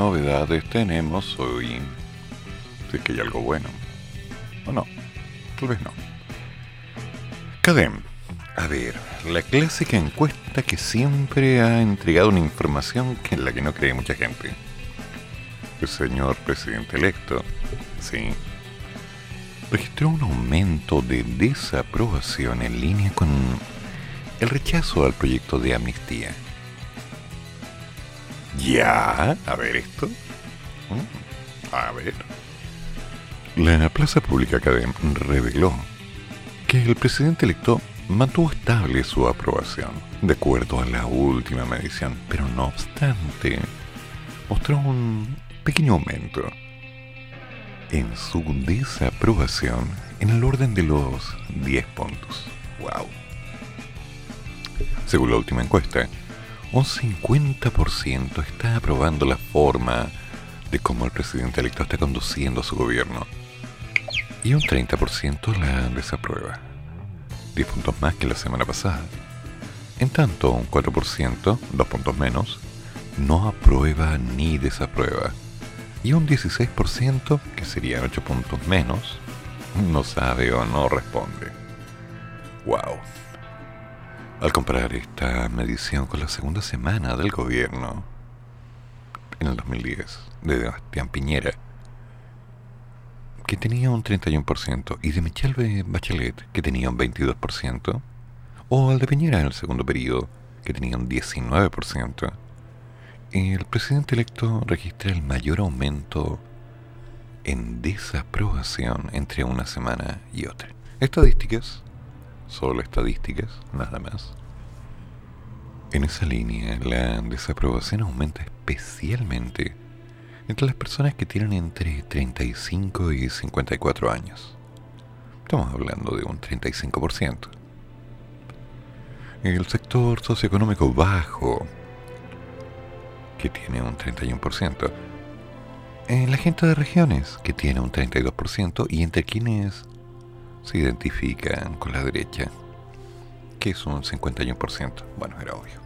Novedades tenemos hoy. Si que hay algo bueno. O no, tal vez no. Cadem, a ver, la clásica encuesta que siempre ha entregado una información que en la que no cree mucha gente. El señor presidente electo, sí, registró un aumento de desaprobación en línea con el rechazo al proyecto de amnistía ya, a ver esto. Mm, a ver. La Plaza Pública Academy reveló que el presidente electo mantuvo estable su aprobación, de acuerdo a la última medición, pero no obstante, mostró un pequeño aumento en su desaprobación en el orden de los 10 puntos. ¡Wow! Según la última encuesta, un 50% está aprobando la forma de cómo el presidente electo está conduciendo su gobierno. Y un 30% la desaprueba. 10 puntos más que la semana pasada. En tanto, un 4%, 2 puntos menos, no aprueba ni desaprueba. Y un 16%, que sería 8 puntos menos, no sabe o no responde. ¡Wow! Al comparar esta medición con la segunda semana del gobierno en el 2010 de Sebastián Piñera, que tenía un 31%, y de Michelle Bachelet, que tenía un 22%, o al de Piñera en el segundo periodo, que tenía un 19%, el presidente electo registra el mayor aumento en desaprobación entre una semana y otra. Estadísticas solo estadísticas, nada más. En esa línea, la desaprobación aumenta especialmente entre las personas que tienen entre 35 y 54 años. Estamos hablando de un 35%. En el sector socioeconómico bajo, que tiene un 31%. En la gente de regiones, que tiene un 32%, y entre quienes se identifican con la derecha, que es un 51%. Bueno, era obvio.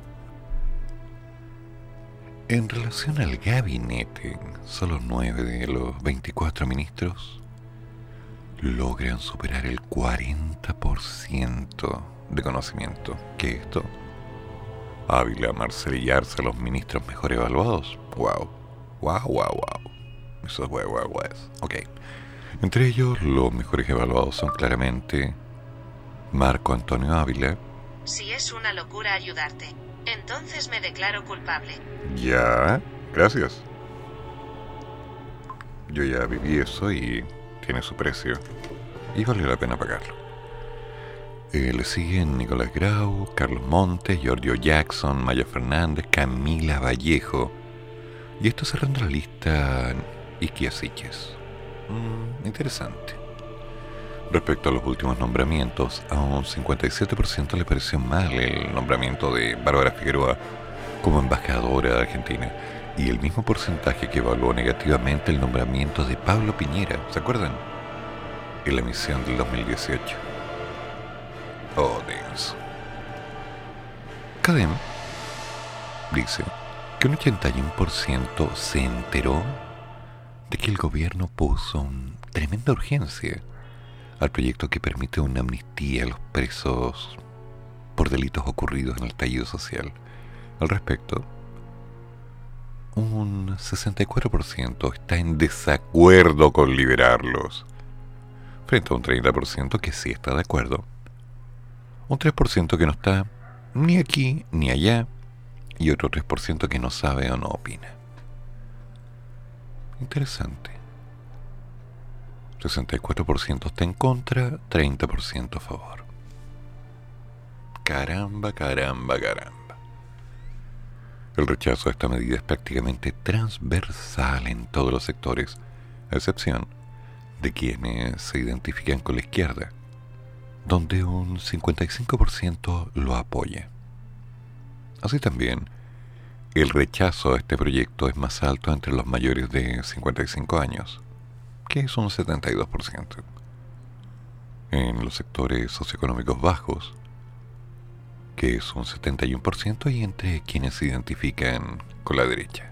En relación al gabinete, solo 9 de los 24 ministros logran superar el 40% de conocimiento. ¿Qué es esto? Ávila, Marcelillarse los ministros mejor evaluados. Wow. Wow, wow, wow. Eso es wow, wow. Ok. Entre ellos, los mejores evaluados son claramente Marco Antonio Ávila. Si es una locura ayudarte, entonces me declaro culpable. Ya, gracias. Yo ya viví eso y tiene su precio. Y vale la pena pagarlo. Eh, le siguen Nicolás Grau, Carlos Montes, Giorgio Jackson, Maya Fernández, Camila Vallejo. Y esto cerrando la lista Iquia Mm, interesante. Respecto a los últimos nombramientos, a un 57% le pareció mal el nombramiento de Bárbara Figueroa como embajadora de Argentina y el mismo porcentaje que evaluó negativamente el nombramiento de Pablo Piñera, ¿se acuerdan? En la emisión del 2018. Oh, Dios. Cadem dice que un 81% se enteró que el gobierno puso una tremenda urgencia al proyecto que permite una amnistía a los presos por delitos ocurridos en el estallido social. Al respecto, un 64% está en desacuerdo con liberarlos, frente a un 30% que sí está de acuerdo, un 3% que no está ni aquí ni allá, y otro 3% que no sabe o no opina. Interesante. 64% está en contra, 30% a favor. Caramba, caramba, caramba. El rechazo a esta medida es prácticamente transversal en todos los sectores, a excepción de quienes se identifican con la izquierda, donde un 55% lo apoya. Así también, el rechazo a este proyecto es más alto entre los mayores de 55 años, que es un 72%. En los sectores socioeconómicos bajos, que es un 71%, y entre quienes se identifican con la derecha,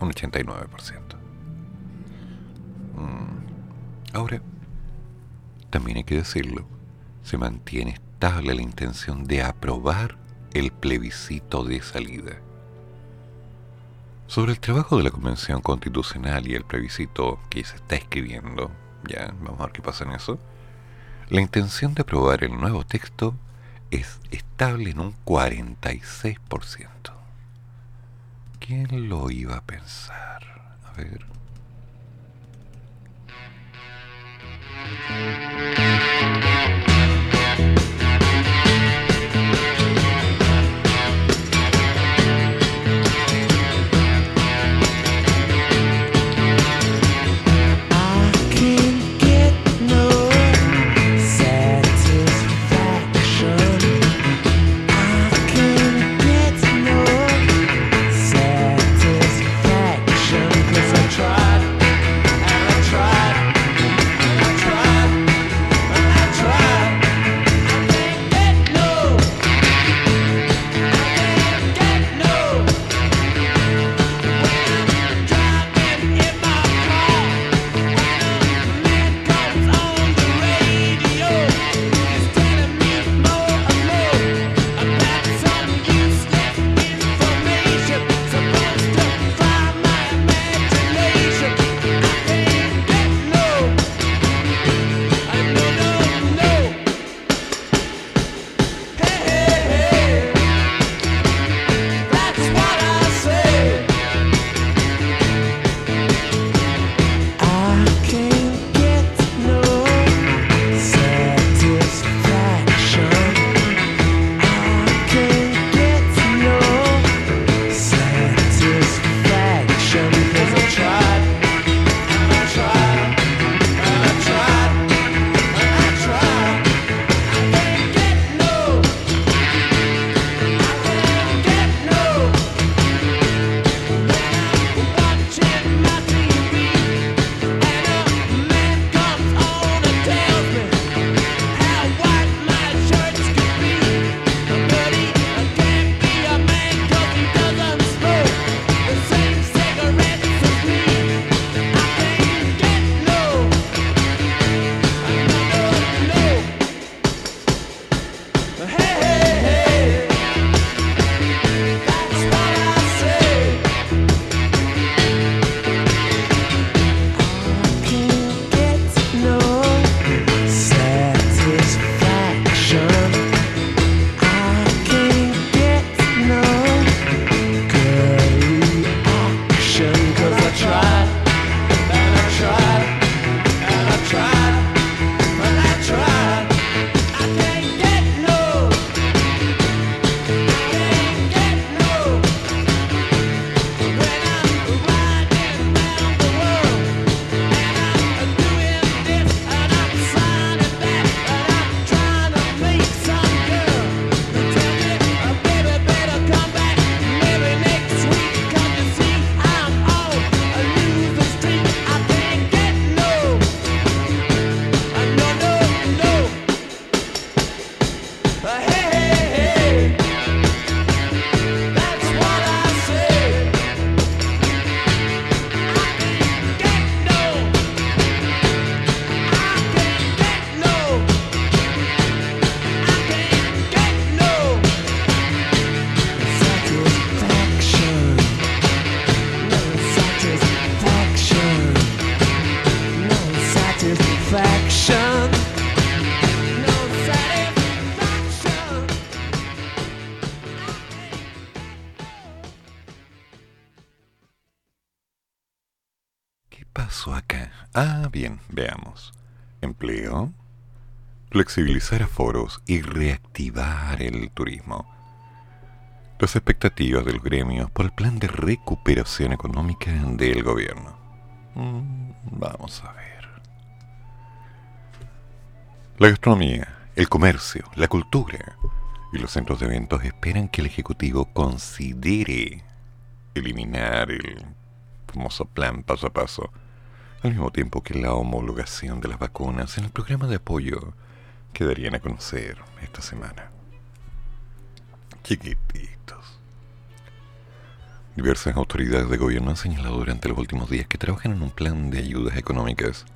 un 89%. Mm. Ahora, también hay que decirlo, se mantiene estable la intención de aprobar el plebiscito de salida. Sobre el trabajo de la Convención Constitucional y el plebiscito que se está escribiendo, ya vamos a ver qué pasa en eso, la intención de aprobar el nuevo texto es estable en un 46%. ¿Quién lo iba a pensar? A ver. Flexibilizar aforos y reactivar el turismo. las expectativas de los gremios por el plan de recuperación económica del gobierno. Mm, vamos a ver. La gastronomía, el comercio, la cultura y los centros de eventos esperan que el Ejecutivo considere eliminar el famoso plan paso a paso, al mismo tiempo que la homologación de las vacunas en el programa de apoyo que darían a conocer esta semana. Chiquititos. Diversas autoridades de gobierno han señalado durante los últimos días que trabajan en un plan de ayudas económicas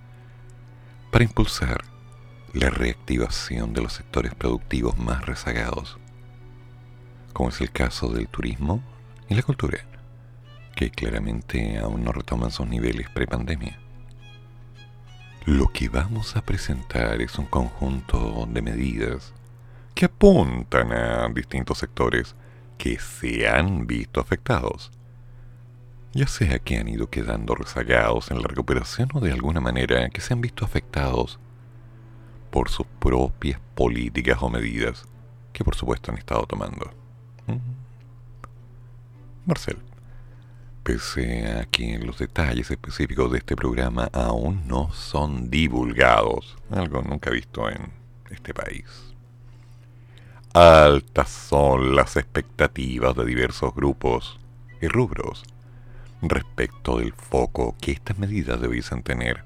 para impulsar la reactivación de los sectores productivos más rezagados, como es el caso del turismo y la cultura, que claramente aún no retoman sus niveles prepandemia. Lo que vamos a presentar es un conjunto de medidas que apuntan a distintos sectores que se han visto afectados, ya sea que han ido quedando rezagados en la recuperación o de alguna manera que se han visto afectados por sus propias políticas o medidas que por supuesto han estado tomando. Marcel, pese a que los detalles específicos de este programa aún no son divulgados, algo nunca visto en este país. Altas son las expectativas de diversos grupos y rubros respecto del foco que estas medidas debiesen tener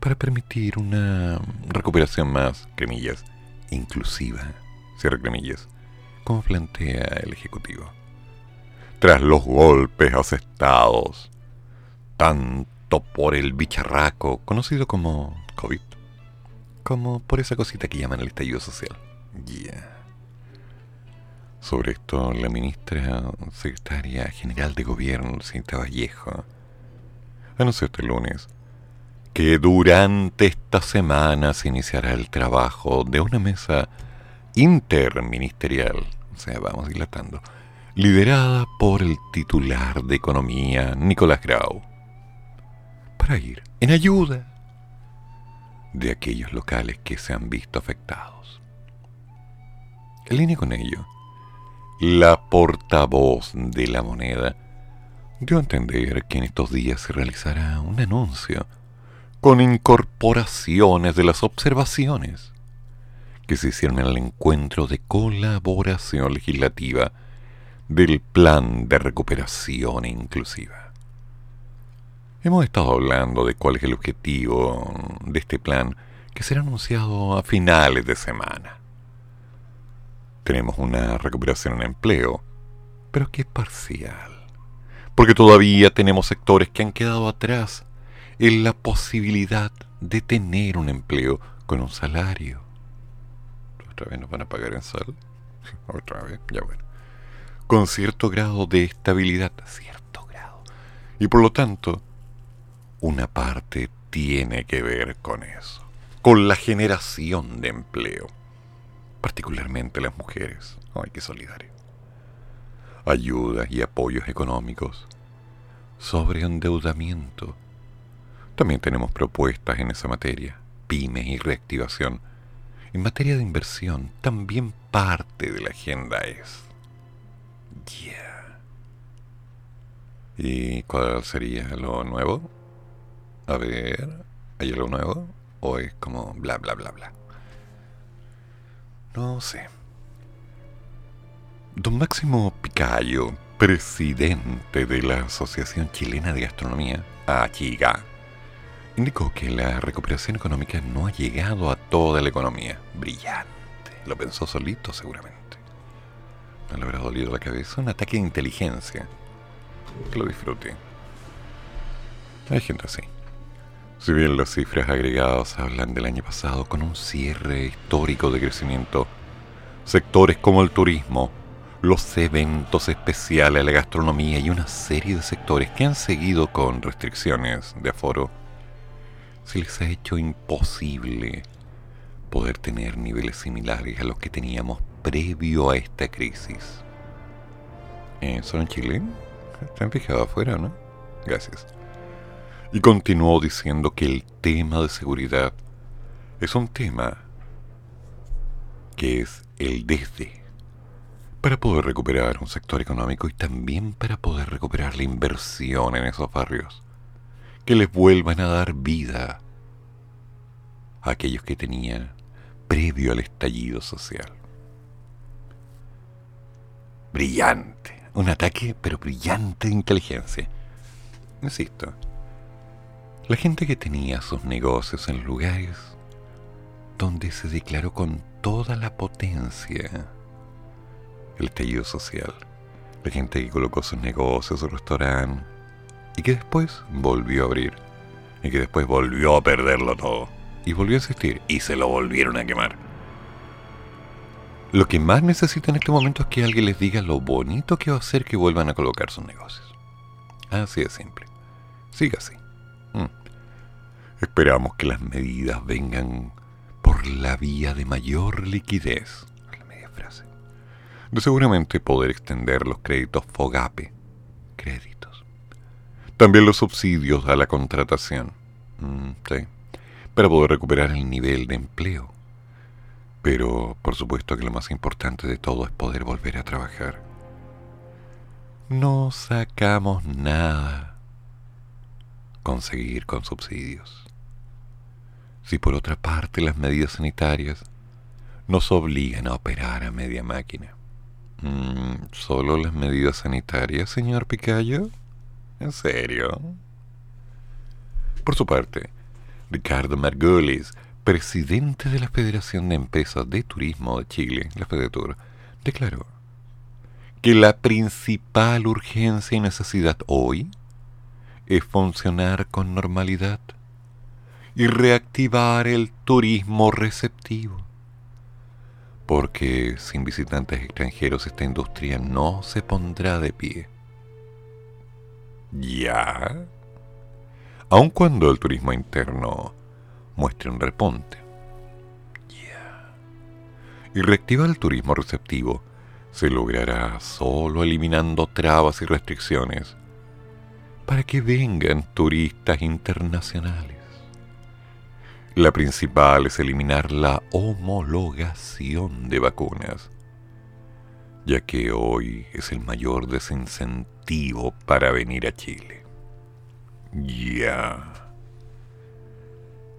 para permitir una recuperación más, cremillas, inclusiva, cierre cremillas, como plantea el Ejecutivo. Tras los golpes asestados, tanto por el bicharraco, conocido como COVID, como por esa cosita que llaman el estallido social. Yeah. Sobre esto, la ministra secretaria general de gobierno, Cinta Vallejo, anunció este lunes que durante esta semana se iniciará el trabajo de una mesa interministerial, o sea, vamos dilatando, liderada por el titular de Economía, Nicolás Grau, para ir en ayuda de aquellos locales que se han visto afectados. En línea con ello, la portavoz de la moneda dio a entender que en estos días se realizará un anuncio con incorporaciones de las observaciones que se hicieron en el encuentro de colaboración legislativa del Plan de Recuperación Inclusiva. Hemos estado hablando de cuál es el objetivo de este plan que será anunciado a finales de semana. Tenemos una recuperación en empleo, pero que es parcial, porque todavía tenemos sectores que han quedado atrás en la posibilidad de tener un empleo con un salario. Otra vez nos van a pagar en sal. Otra vez, ya bueno. Con cierto grado de estabilidad, cierto grado. Y por lo tanto, una parte tiene que ver con eso, con la generación de empleo, particularmente las mujeres. Ay, qué solidario. Ayudas y apoyos económicos sobre endeudamiento también tenemos propuestas en esa materia, pymes y reactivación. En materia de inversión, también parte de la agenda es... Yeah. ¿Y cuál sería lo nuevo? A ver, ¿hay algo nuevo? ¿O es como bla, bla, bla, bla? No sé. Don Máximo Picayo, presidente de la Asociación Chilena de Gastronomía, ACHIGA, indicó que la recuperación económica no ha llegado a toda la economía. Brillante. Lo pensó solito seguramente. No le habrá dolido la cabeza. Un ataque de inteligencia. Que lo disfrute. Hay gente así. Si bien las cifras agregadas hablan del año pasado con un cierre histórico de crecimiento, sectores como el turismo, los eventos especiales, la gastronomía y una serie de sectores que han seguido con restricciones de aforo se les ha hecho imposible poder tener niveles similares a los que teníamos previo a esta crisis. ¿Eh, ¿Solo en? ¿Están fijados afuera, no? Gracias. Y continuó diciendo que el tema de seguridad es un tema que es el desde, para poder recuperar un sector económico y también para poder recuperar la inversión en esos barrios, que les vuelvan a dar vida a aquellos que tenían previo al estallido social. Brillante, un ataque pero brillante de inteligencia. Insisto, la gente que tenía sus negocios en lugares donde se declaró con toda la potencia el estallido social. La gente que colocó sus negocios, su restaurante, y que después volvió a abrir, y que después volvió a perderlo todo, y volvió a existir, y se lo volvieron a quemar. Lo que más necesitan en este momento es que alguien les diga lo bonito que va a ser que vuelvan a colocar sus negocios. Así de simple. Siga así. Mm. Esperamos que las medidas vengan por la vía de mayor liquidez de seguramente poder extender los créditos FOGAPE, créditos. También los subsidios a la contratación, mm, sí, para poder recuperar el nivel de empleo. Pero por supuesto que lo más importante de todo es poder volver a trabajar. No sacamos nada conseguir con subsidios. Si por otra parte las medidas sanitarias nos obligan a operar a media máquina, Mm, ¿Solo las medidas sanitarias, señor Picayo? ¿En serio? Por su parte, Ricardo Margolis, presidente de la Federación de Empresas de Turismo de Chile, la FEDETUR, declaró que la principal urgencia y necesidad hoy es funcionar con normalidad y reactivar el turismo receptivo porque sin visitantes extranjeros esta industria no se pondrá de pie. ¿Ya? Aun cuando el turismo interno muestre un reponte. Y reactivar el turismo receptivo se logrará solo eliminando trabas y restricciones para que vengan turistas internacionales. La principal es eliminar la homologación de vacunas, ya que hoy es el mayor desincentivo para venir a Chile. Ya.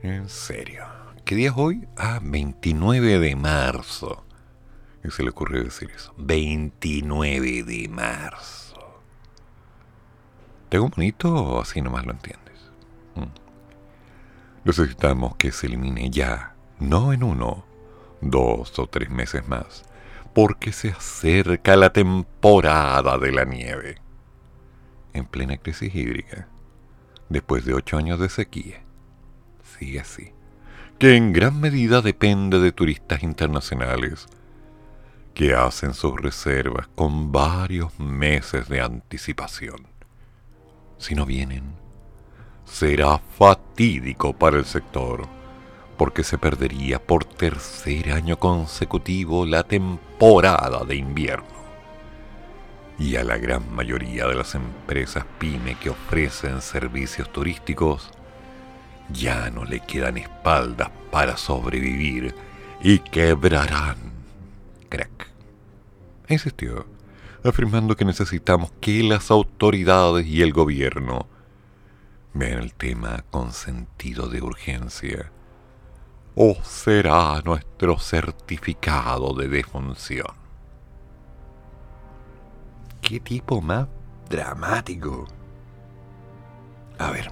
En serio. ¿Qué día es hoy? Ah, 29 de marzo. ¿Y se le ocurrió decir eso? 29 de marzo. ¿Tengo un bonito o así nomás lo entiendes? Mm. Necesitamos que se elimine ya, no en uno, dos o tres meses más, porque se acerca la temporada de la nieve. En plena crisis hídrica, después de ocho años de sequía. Que en gran medida depende de turistas internacionales que hacen sus reservas con varios meses de anticipación. Si no vienen, será fatídico para el sector, porque se perdería por tercer año consecutivo la temporada de invierno. Y a la gran mayoría de las empresas pyme que ofrecen servicios turísticos, ya no le quedan espaldas para sobrevivir y quebrarán. Crack. Insistió, afirmando que necesitamos que las autoridades y el gobierno Vean el tema con sentido de urgencia. O será nuestro certificado de defunción. ¿Qué tipo más dramático? A ver.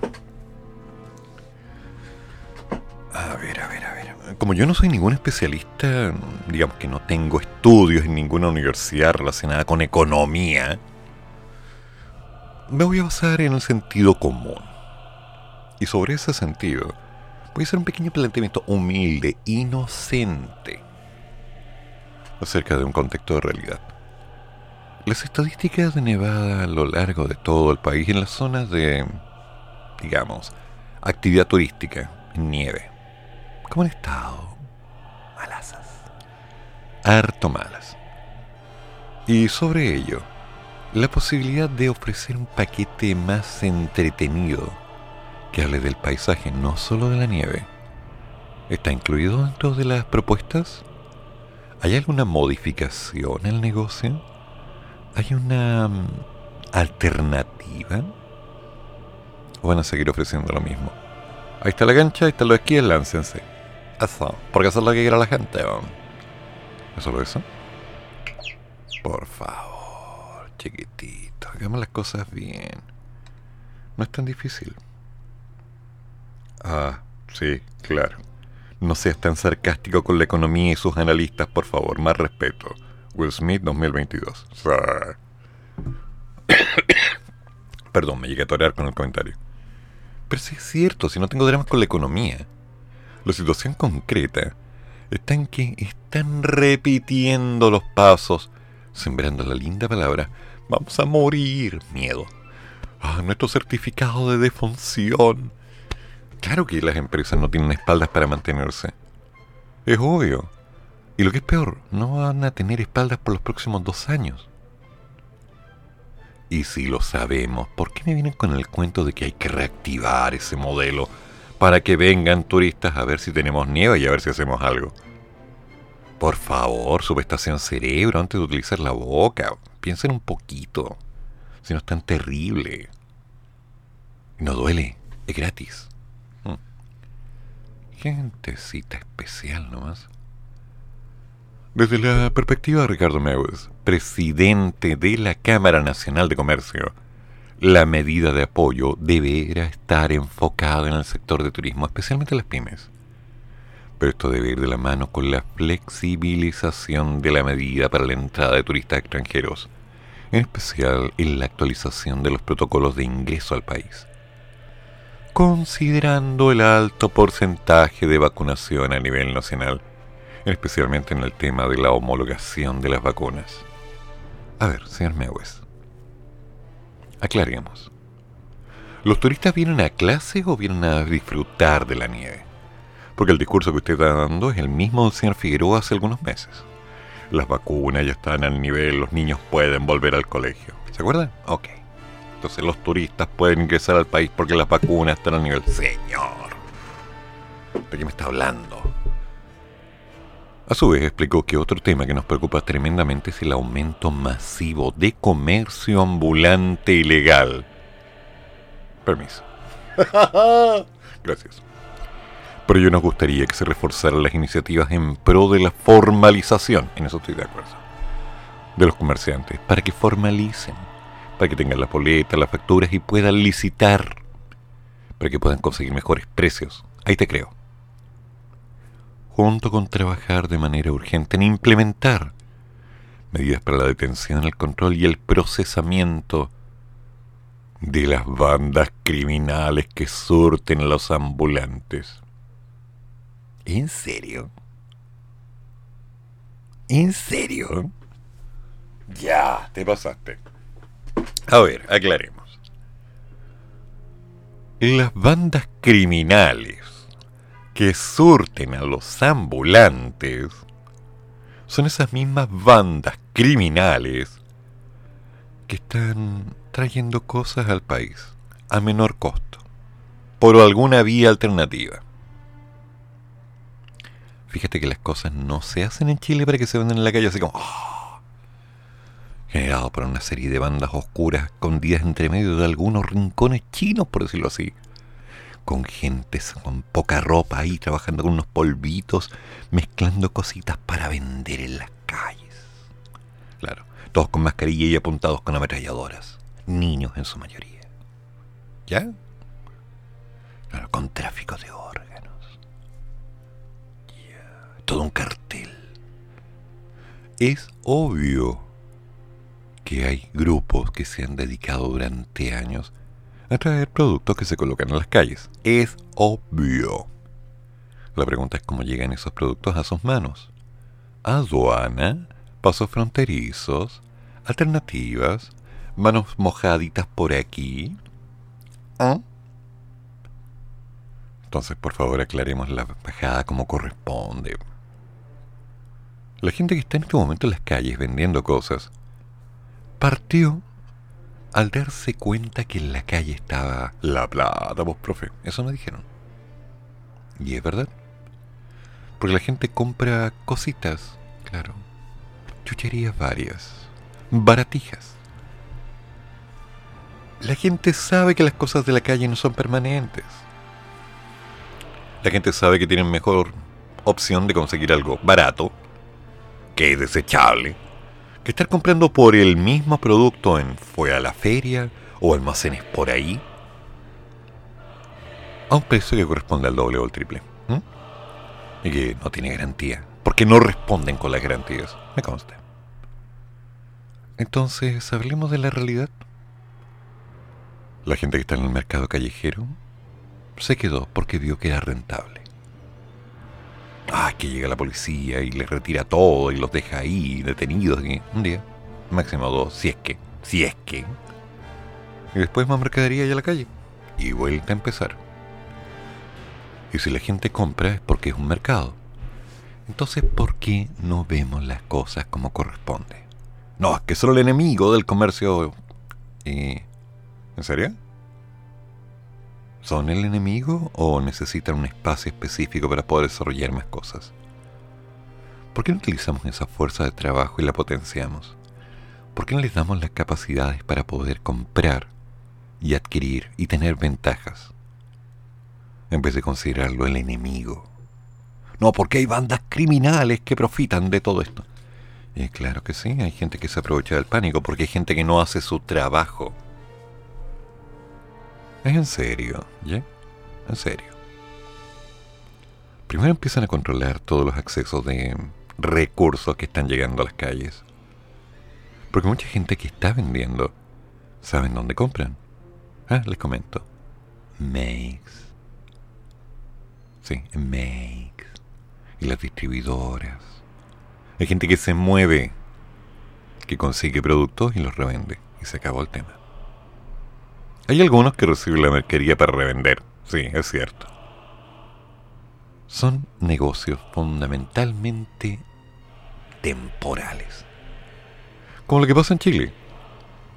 A ver, a ver, a ver. Como yo no soy ningún especialista, digamos que no tengo estudios en ninguna universidad relacionada con economía, me voy a basar en el sentido común. Y sobre ese sentido, voy a hacer un pequeño planteamiento humilde, inocente, acerca de un contexto de realidad. Las estadísticas de nevada a lo largo de todo el país en las zonas de, digamos, actividad turística, nieve, ¿cómo han estado? Malasas. Harto malas. Y sobre ello, la posibilidad de ofrecer un paquete más entretenido que hable del paisaje, no solo de la nieve, está incluido dentro de las propuestas. ¿Hay alguna modificación el negocio? ¿Hay una mm, alternativa? ¿O van a seguir ofreciendo lo mismo? Ahí está la cancha, ahí están los esquíes, láncense. Eso, porque eso es lo que quiere la gente. ¿Es solo eso? Por favor, chiquitito, hagamos las cosas bien. No es tan difícil. Ah, sí, claro. No seas tan sarcástico con la economía y sus analistas, por favor, más respeto. Will Smith 2022. Perdón, me llegué a torear con el comentario. Pero sí es cierto, si no tengo dramas con la economía. La situación concreta está en que están repitiendo los pasos, sembrando la linda palabra, vamos a morir, miedo. Ah, nuestro certificado de defunción. Claro que las empresas no tienen espaldas para mantenerse. Es obvio. Y lo que es peor, no van a tener espaldas por los próximos dos años. Y si lo sabemos, ¿por qué me vienen con el cuento de que hay que reactivar ese modelo para que vengan turistas a ver si tenemos nieve y a ver si hacemos algo? Por favor, subestación cerebro antes de utilizar la boca. Piensen un poquito. Si no es tan terrible. No duele, es gratis. Hmm. Gentecita especial nomás. Desde la perspectiva de Ricardo Meus, presidente de la Cámara Nacional de Comercio, la medida de apoyo deberá estar enfocada en el sector de turismo, especialmente las pymes. Pero esto debe ir de la mano con la flexibilización de la medida para la entrada de turistas extranjeros, en especial en la actualización de los protocolos de ingreso al país. Considerando el alto porcentaje de vacunación a nivel nacional, especialmente en el tema de la homologación de las vacunas. A ver, señor Mewes, aclaremos. ¿Los turistas vienen a clase o vienen a disfrutar de la nieve? Porque el discurso que usted está dando es el mismo del señor Figueroa hace algunos meses. Las vacunas ya están al nivel, los niños pueden volver al colegio. ¿Se acuerdan? Ok. Entonces los turistas pueden ingresar al país porque las vacunas están al nivel. Señor, ¿de qué me está hablando? A su vez explicó que otro tema que nos preocupa tremendamente es el aumento masivo de comercio ambulante ilegal. Permiso. Gracias. Pero yo nos gustaría que se reforzaran las iniciativas en pro de la formalización, en eso estoy de acuerdo, de los comerciantes, para que formalicen, para que tengan las boletas, las facturas y puedan licitar, para que puedan conseguir mejores precios. Ahí te creo junto con trabajar de manera urgente en implementar medidas para la detención, el control y el procesamiento de las bandas criminales que surten los ambulantes. ¿En serio? ¿En serio? Ya, te pasaste. A ver, aclaremos. Las bandas criminales que surten a los ambulantes son esas mismas bandas criminales que están trayendo cosas al país a menor costo, por alguna vía alternativa. Fíjate que las cosas no se hacen en Chile para que se vendan en la calle así como... ¡oh! generado por una serie de bandas oscuras escondidas entre medio de algunos rincones chinos, por decirlo así con gentes con poca ropa ahí trabajando con unos polvitos, mezclando cositas para vender en las calles. Claro, todos con mascarilla y apuntados con ametralladoras. Niños en su mayoría. ¿Ya? Claro, con tráfico de órganos. Ya. Todo un cartel. Es obvio que hay grupos que se han dedicado durante años a traer productos que se colocan en las calles. Es obvio. La pregunta es cómo llegan esos productos a sus manos. Aduana, pasos fronterizos, alternativas, manos mojaditas por aquí. ¿Ah? Entonces, por favor, aclaremos la bajada como corresponde. La gente que está en este momento en las calles vendiendo cosas partió al darse cuenta que en la calle estaba la plata, vos, profe. Eso me dijeron. Y es verdad. Porque la gente compra cositas, claro. Chucherías varias. Baratijas. La gente sabe que las cosas de la calle no son permanentes. La gente sabe que tienen mejor opción de conseguir algo barato, que es desechable, que estar comprando por el mismo producto en fue a la feria o almacenes por ahí a un precio que corresponde al doble o al triple. Y que no tiene garantía, porque no responden con las garantías, me consta. Entonces, hablemos de la realidad. La gente que está en el mercado callejero se quedó porque vio que era rentable. Ah, que llega la policía y les retira todo y los deja ahí detenidos un día, máximo dos, si es que, si es que. Y después más mercadería y a la calle. Y vuelta a empezar. Y si la gente compra es porque es un mercado. Entonces, ¿por qué no vemos las cosas como corresponde? No, es que solo el enemigo del comercio... ¿En serio? ¿Son el enemigo o necesitan un espacio específico para poder desarrollar más cosas? ¿Por qué no utilizamos esa fuerza de trabajo y la potenciamos? ¿Por qué no les damos las capacidades para poder comprar y adquirir y tener ventajas? En vez de considerarlo el enemigo. No, porque hay bandas criminales que profitan de todo esto. Y claro que sí, hay gente que se aprovecha del pánico porque hay gente que no hace su trabajo. Es en serio, ¿ya? En serio. Primero empiezan a controlar todos los accesos de recursos que están llegando a las calles. Porque mucha gente que está vendiendo saben dónde compran. Ah, les comento. Makes. Sí, Makes. Y las distribuidoras. Hay gente que se mueve, que consigue productos y los revende. Y se acabó el tema. Hay algunos que reciben la mercadería para revender. Sí, es cierto. Son negocios fundamentalmente temporales. Como lo que pasa en Chile.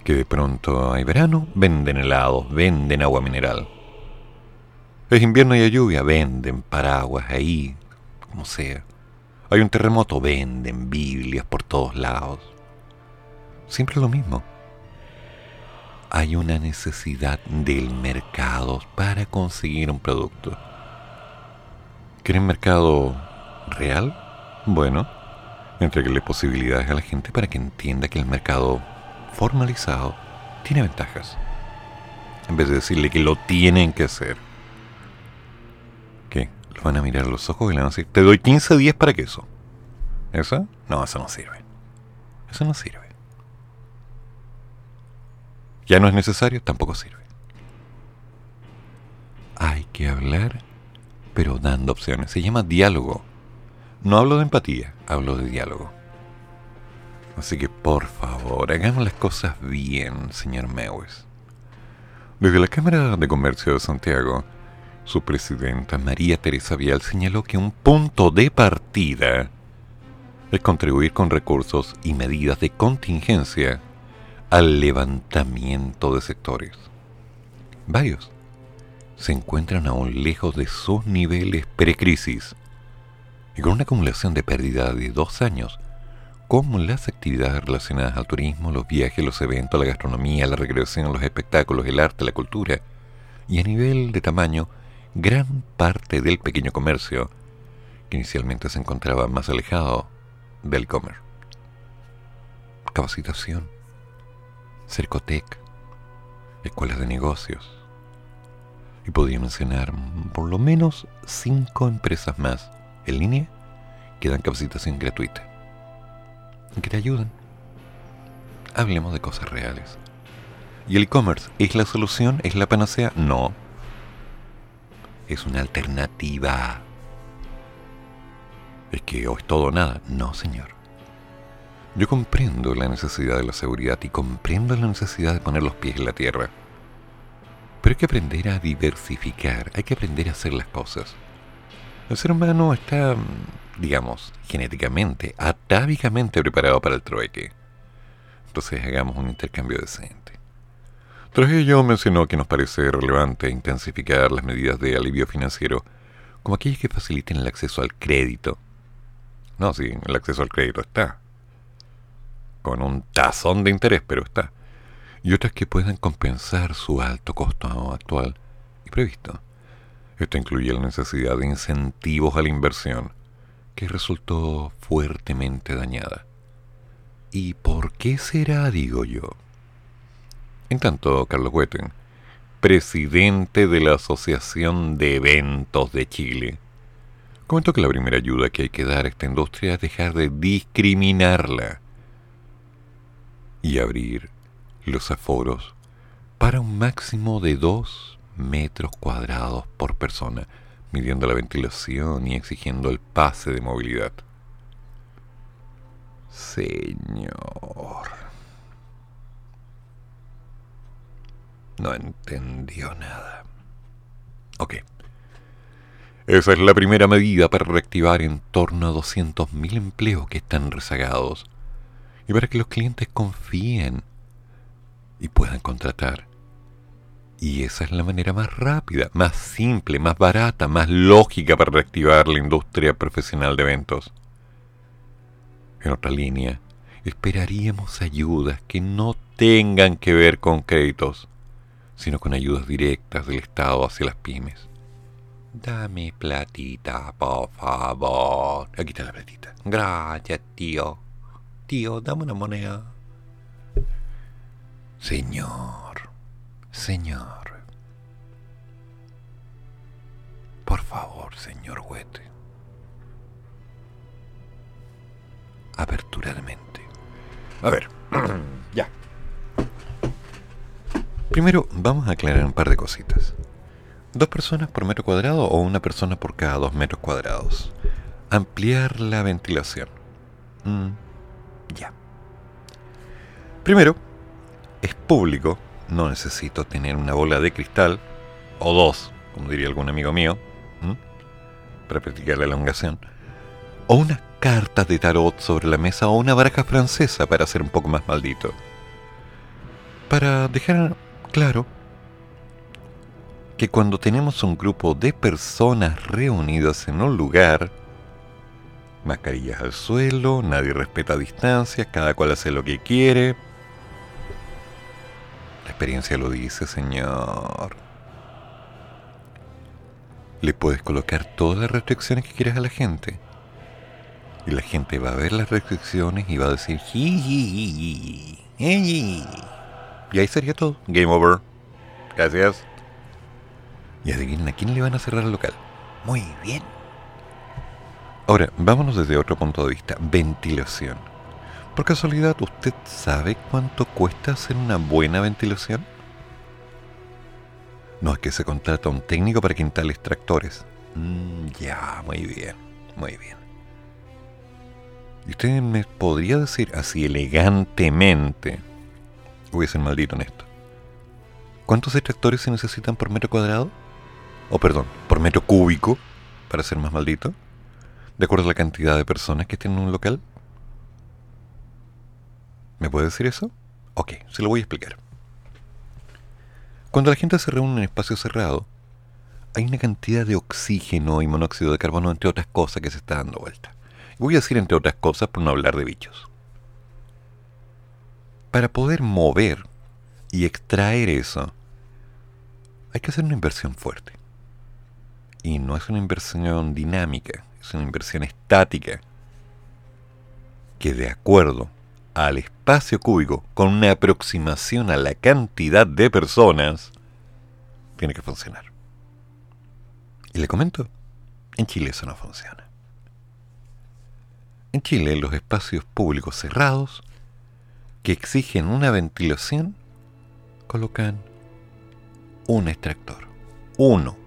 Que de pronto hay verano, venden helados, venden agua mineral. Es invierno y hay lluvia, venden paraguas ahí, como sea. Hay un terremoto, venden Biblias por todos lados. Siempre lo mismo. Hay una necesidad del mercado para conseguir un producto. ¿Quieren mercado real? Bueno, entreguenle posibilidades a la gente para que entienda que el mercado formalizado tiene ventajas. En vez de decirle que lo tienen que hacer. ¿Qué? Lo van a mirar a los ojos y le van a decir, te doy 15 días para que eso. ¿Eso? No, eso no sirve. Eso no sirve. Ya no es necesario, tampoco sirve. Hay que hablar, pero dando opciones. Se llama diálogo. No hablo de empatía, hablo de diálogo. Así que por favor, hagamos las cosas bien, señor Mewes. Desde la Cámara de Comercio de Santiago, su presidenta María Teresa Vial señaló que un punto de partida es contribuir con recursos y medidas de contingencia al levantamiento de sectores. Varios se encuentran aún lejos de sus niveles precrisis y con una acumulación de pérdida de dos años, como las actividades relacionadas al turismo, los viajes, los eventos, la gastronomía, la recreación, los espectáculos, el arte, la cultura, y a nivel de tamaño, gran parte del pequeño comercio, que inicialmente se encontraba más alejado del e-commerce. Capacitación, Cercotec, escuelas de negocios. Y podría mencionar por lo menos cinco empresas más en línea que dan capacitación gratuita. Que te ayudan. Hablemos de cosas reales. ¿Y el e-commerce es la solución? ¿Es la panacea? No. Es una alternativa. Es que o es todo o nada. No, señor. Yo comprendo la necesidad de la seguridad y comprendo la necesidad de poner los pies en la tierra. Pero hay que aprender a diversificar, hay que aprender a hacer las cosas. El ser humano está, digamos, genéticamente, atávicamente preparado para el trueque. Entonces hagamos un intercambio decente. Tras ello mencionó que nos parece relevante intensificar las medidas de alivio financiero, como aquellas que faciliten el acceso al crédito, No, sí, el acceso al crédito está. Con un tazón de interés, pero está. Y otras que puedan compensar su alto costo actual y previsto. Esto incluye la necesidad de incentivos a la inversión, que resultó fuertemente dañada. ¿Y por qué será, digo yo? En tanto, Carlos Hueten, presidente de la Asociación de Eventos de Chile, comentó que la primera ayuda que hay que dar a esta industria es dejar de discriminarla y abrir los aforos para un máximo de dos metros cuadrados por persona, midiendo la ventilación y exigiendo el pase de movilidad. Señor. No entendió nada. Ok. Esa es la primera medida para reactivar en torno a 200.000 empleos que están rezagados y para que los clientes confíen y puedan contratar. Y esa es la manera más rápida, más simple, más barata, más lógica para reactivar la industria profesional de eventos. En otra línea, esperaríamos ayudas que no tengan que ver con créditos, sino con ayudas directas del Estado hacia las pymes. Dame platita, por favor. Aquí está la platita. Gracias, tío. Tío, dame una moneda. Señor, señor. Por favor, señor Huete. Apertura de mente. A ver, ya. Primero, vamos a aclarar un par de cositas. ¿Dos personas por metro cuadrado o una persona por cada dos metros cuadrados? Ampliar la ventilación. Mm, ya. Primero, es público, no necesito tener una bola de cristal, o dos, como diría algún amigo mío, para practicar la elongación, o unas cartas de tarot sobre la mesa o una baraja francesa para ser un poco más maldito. Para dejar claro que cuando tenemos un grupo de personas reunidas en un lugar, mascarillas al suelo, nadie respeta distancias, cada cual hace lo que quiere. La experiencia lo dice, señor. Le puedes colocar todas las restricciones que quieras a la gente. Y la gente va a ver las restricciones y va a decir, y ahí sería todo. Game over. Gracias. Y adivinen a quién le van a cerrar el local. Muy bien. Ahora, vámonos desde otro punto de vista. Ventilación. Por casualidad, ¿usted sabe cuánto cuesta hacer una buena ventilación? No es que se contrata un técnico para instale extractores. Mm, ya, muy bien, muy bien. ¿Y usted me podría decir así elegantemente, voy a ser maldito en esto, cuántos extractores se necesitan por metro cuadrado? o perdón, por metro cúbico, para ser más maldito, de acuerdo a la cantidad de personas que tienen un local? ¿Me puede decir eso? Ok, se lo voy a explicar. Cuando la gente se reúne en un espacio cerrado, hay una cantidad de oxígeno y monóxido de carbono, entre otras cosas, que se está dando vuelta. Voy a decir entre otras cosas por no hablar de bichos. Para poder mover y extraer eso, hay que hacer una inversión fuerte. Y no es una inversión dinámica, es una inversión estática, que de acuerdo al espacio cúbico, con una aproximación a la cantidad de personas, tiene que funcionar. Y le comento, en Chile eso no funciona. En Chile los espacios públicos cerrados, que exigen una ventilación, colocan un extractor. Uno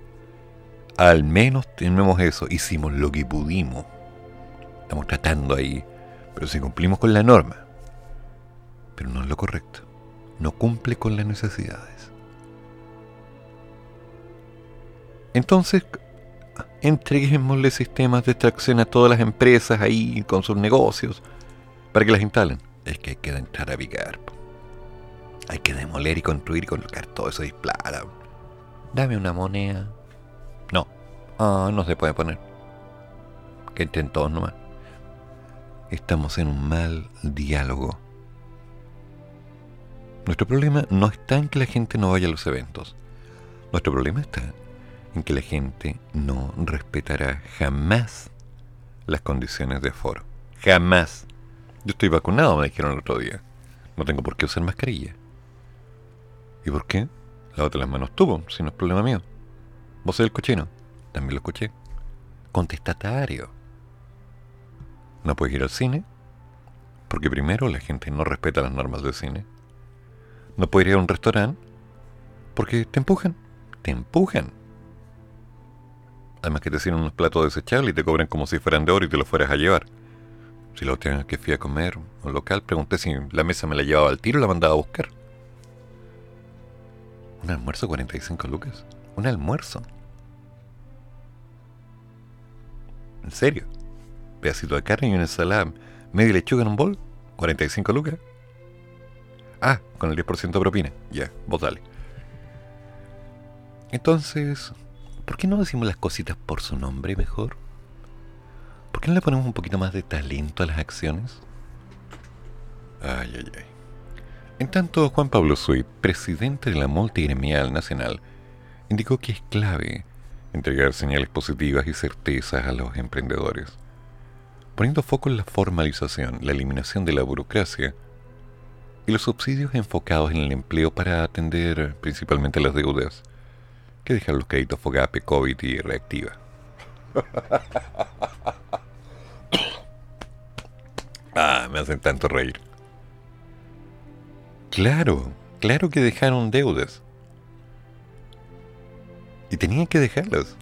al menos tenemos eso, hicimos lo que pudimos. Estamos tratando ahí, pero si cumplimos con la norma. Pero no es lo correcto. No cumple con las necesidades. Entonces, entreguémosle sistemas de extracción a todas las empresas ahí con sus negocios para que las instalen. Es que hay que entrar a picar. Hay que demoler y construir y colocar todo eso de plata. Dame una moneda. Ah, no se puede poner. Que entren todos nomás. estamos en un mal diálogo. Nuestro problema no está en que la gente no vaya a los eventos. Nuestro problema está en que la gente no respetará jamás las condiciones de aforo. Jamás. Yo estoy vacunado, me dijeron el otro día. No tengo por qué usar mascarilla. ¿Y por qué? Lávate las manos tuvo, si no es problema mío. Vos eres el cochino. También lo escuché. Contestatario. No puedes ir al cine. Porque primero la gente no respeta las normas del cine. No puedes ir a un restaurante. Porque te empujan. Te empujan. Además que te sirven unos platos desechables y te cobran como si fueran de oro y te los fueras a llevar. Si lo tengas que fui a comer un local, pregunté si la mesa me la llevaba al tiro o la mandaba a buscar. ¿Un almuerzo 45 lucas? ¿Un almuerzo? ¿En serio? Pedacito de carne y una ensalada, media lechuga en un bol, 45 lucas. Ah, con el 10% de propina. Ya, vos dale. Entonces, ¿por qué no decimos las cositas por su nombre mejor? ¿Por qué no le ponemos un poquito más de talento a las acciones? Ay, ay, ay. En tanto, Juan Pablo Sui, presidente de la Multigremial Nacional, indicó que es clave entregar señales positivas y certezas a los emprendedores, poniendo foco en la formalización, la eliminación de la burocracia y los subsidios enfocados en el empleo para atender principalmente las deudas que dejan los créditos FOGAPE, COVID y reactiva. ah, me hacen tanto reír. Claro, claro que dejaron deudas. Y tenían que dejarlas.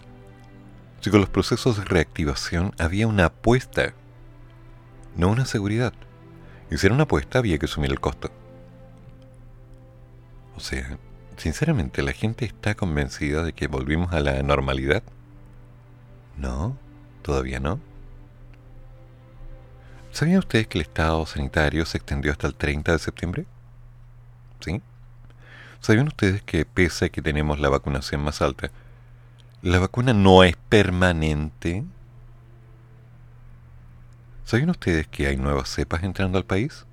Si con los procesos de reactivación había una apuesta, no una seguridad. Y si era una apuesta había que asumir el costo. O sea, sinceramente, ¿la gente está convencida de que volvimos a la normalidad? No, todavía no. ¿Sabían ustedes que el estado sanitario se extendió hasta el 30 de septiembre? ¿Sí? ¿Sabían ustedes que pese a que tenemos la vacunación más alta, la vacuna no es permanente? ¿Sabían ustedes que hay nuevas cepas entrando al país?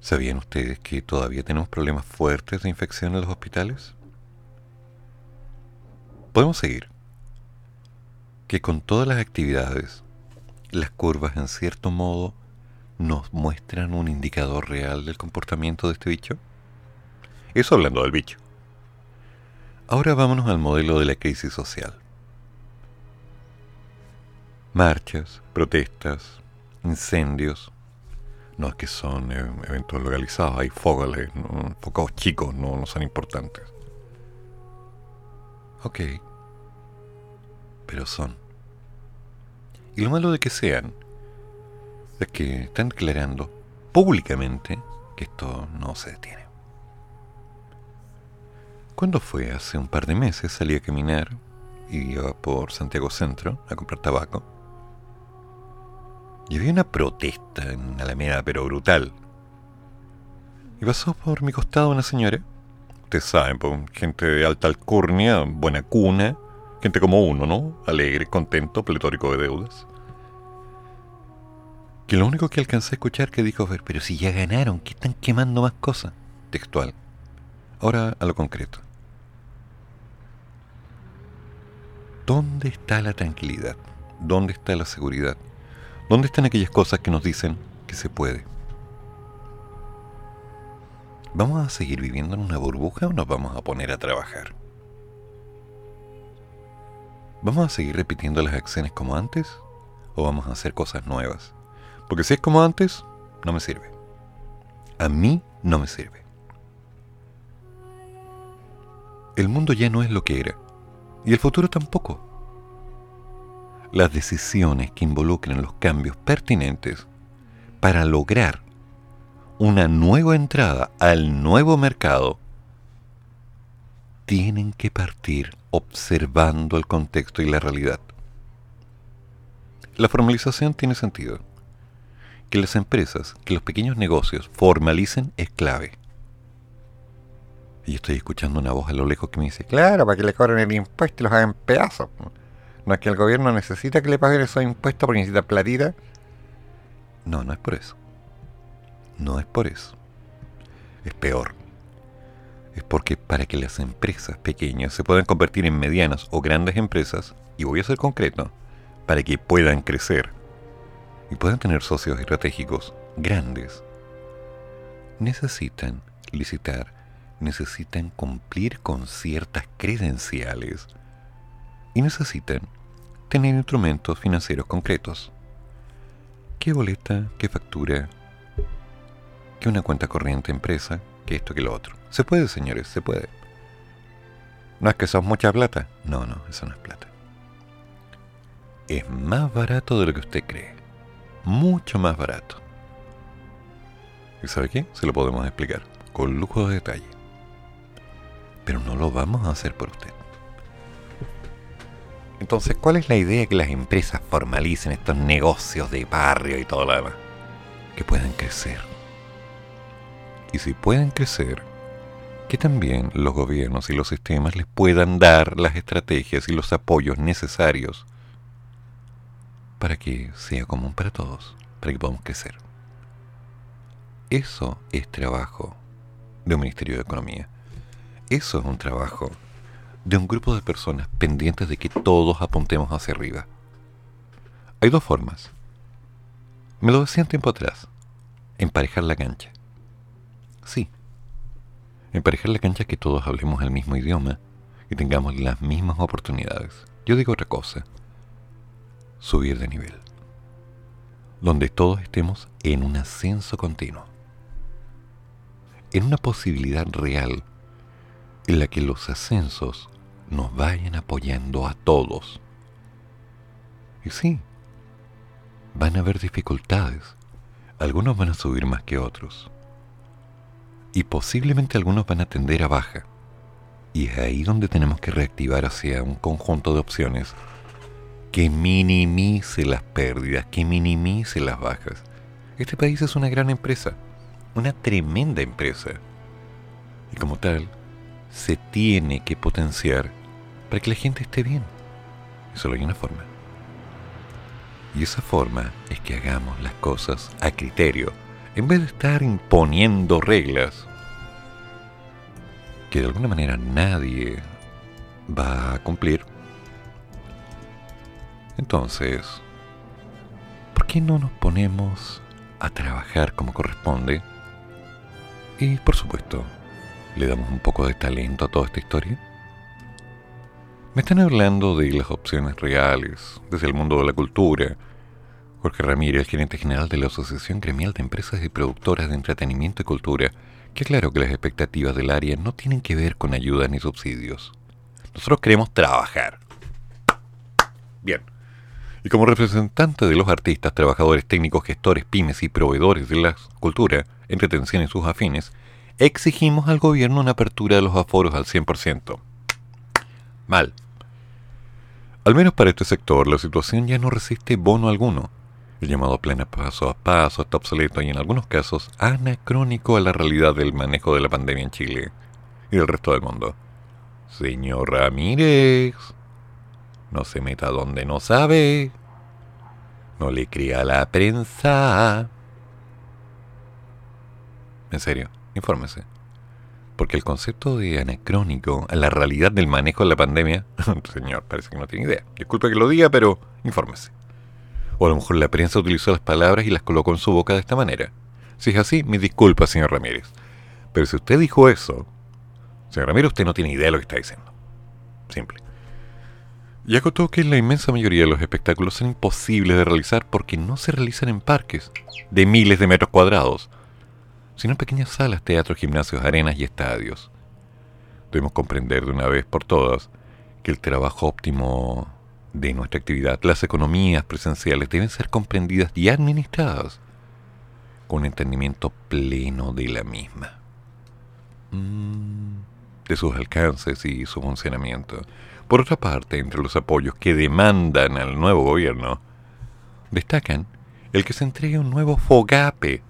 ¿Sabían ustedes que todavía tenemos problemas fuertes de infección en los hospitales? Podemos seguir. Que con todas las actividades, las curvas en cierto modo nos muestran un indicador real del comportamiento de este bicho? Eso hablando del bicho. Ahora vámonos al modelo de la crisis social. Marchas, protestas, incendios. No es que son eh, eventos localizados, hay focos, focos chicos, no, no son importantes. Ok, pero son. Y lo malo de que sean es que están declarando públicamente que esto no se detiene. Cuando fue hace un par de meses, salí a caminar y iba por Santiago Centro a comprar tabaco. Y había una protesta en Alameda, pero brutal. Y pasó por mi costado una señora. Ustedes saben, pues, gente de alta alcurnia, buena cuna, gente como uno, ¿no? Alegre, contento, pletórico de deudas que lo único que alcancé a escuchar que dijo, pero si ya ganaron, ¿qué están quemando más cosas? Textual. Ahora a lo concreto. ¿Dónde está la tranquilidad? ¿Dónde está la seguridad? ¿Dónde están aquellas cosas que nos dicen que se puede? ¿Vamos a seguir viviendo en una burbuja o nos vamos a poner a trabajar? ¿Vamos a seguir repitiendo las acciones como antes o vamos a hacer cosas nuevas? Porque si es como antes, no me sirve. A mí no me sirve. El mundo ya no es lo que era. Y el futuro tampoco. Las decisiones que involucren los cambios pertinentes para lograr una nueva entrada al nuevo mercado tienen que partir observando el contexto y la realidad. La formalización tiene sentido que las empresas, que los pequeños negocios formalicen es clave. Y estoy escuchando una voz a lo lejos que me dice, claro, para que le cobren el impuesto y los hagan pedazos. No es que el gobierno necesita que le paguen esos impuestos porque necesita platita. No, no es por eso. No es por eso. Es peor. Es porque para que las empresas pequeñas se puedan convertir en medianas o grandes empresas, y voy a ser concreto, para que puedan crecer y puedan tener socios estratégicos grandes, necesitan licitar, necesitan cumplir con ciertas credenciales y necesitan tener instrumentos financieros concretos. ¿Qué boleta? ¿Qué factura? ¿Qué una cuenta corriente empresa? ¿Qué esto? ¿Qué lo otro? Se puede, señores, se puede. No es que son mucha plata. No, no, eso no es plata. Es más barato de lo que usted cree. Mucho más barato. ¿Y sabe qué? Se lo podemos explicar con lujo de detalle. Pero no lo vamos a hacer por usted. Entonces, ¿cuál es la idea que las empresas formalicen estos negocios de barrio y todo lo demás? Que puedan crecer. Y si pueden crecer, que también los gobiernos y los sistemas les puedan dar las estrategias y los apoyos necesarios para que sea común para todos, para que podamos crecer. Eso es trabajo de un Ministerio de Economía. Eso es un trabajo de un grupo de personas pendientes de que todos apuntemos hacia arriba. Hay dos formas. Me lo decían tiempo atrás. Emparejar la cancha. Sí. Emparejar la cancha que todos hablemos el mismo idioma y tengamos las mismas oportunidades. Yo digo otra cosa. Subir de nivel. Donde todos estemos en un ascenso continuo. En una posibilidad real en la que los ascensos nos vayan apoyando a todos. Y sí, van a haber dificultades. Algunos van a subir más que otros. Y posiblemente algunos van a tender a baja. Y es ahí donde tenemos que reactivar hacia un conjunto de opciones que minimice las pérdidas, que minimice las bajas. Este país es una gran empresa, una tremenda empresa. Y como tal, se tiene que potenciar para que la gente esté bien. Y solo hay una forma. Y esa forma es que hagamos las cosas a criterio, en vez de estar imponiendo reglas que de alguna manera nadie va a cumplir. Entonces, ¿por qué no nos ponemos a trabajar como corresponde? Y por supuesto, le damos un poco de talento a toda esta historia. Me están hablando de las opciones reales, desde el mundo de la cultura. Jorge Ramírez, gerente general de la Asociación Gremial de Empresas y Productoras de Entretenimiento y Cultura, que claro que las expectativas del área no tienen que ver con ayudas ni subsidios. Nosotros queremos trabajar. Bien. Y como representante de los artistas, trabajadores técnicos, gestores, pymes y proveedores de la cultura, entretención y sus afines, exigimos al gobierno una apertura de los aforos al 100%. Mal. Al menos para este sector, la situación ya no resiste bono alguno. El llamado plena paso a paso está obsoleto y en algunos casos anacrónico a la realidad del manejo de la pandemia en Chile y del resto del mundo. Señor Ramírez, no se meta donde no sabe. No le crea a la prensa. En serio, infórmese porque el concepto de anacrónico a la realidad del manejo de la pandemia, señor, parece que no tiene idea. Disculpe que lo diga, pero infórmese. O a lo mejor la prensa utilizó las palabras y las colocó en su boca de esta manera. Si es así, mi disculpa, señor Ramírez. Pero si usted dijo eso, señor Ramírez, usted no tiene idea de lo que está diciendo. Simple. Y acotó que la inmensa mayoría de los espectáculos son imposibles de realizar porque no se realizan en parques de miles de metros cuadrados, sino pequeñas salas, teatros, gimnasios, arenas y estadios. Debemos comprender de una vez por todas que el trabajo óptimo de nuestra actividad, las economías presenciales deben ser comprendidas y administradas con entendimiento pleno de la misma, mm, de sus alcances y su funcionamiento. Por otra parte, entre los apoyos que demandan al nuevo gobierno, destacan el que se entregue un nuevo FOGAPE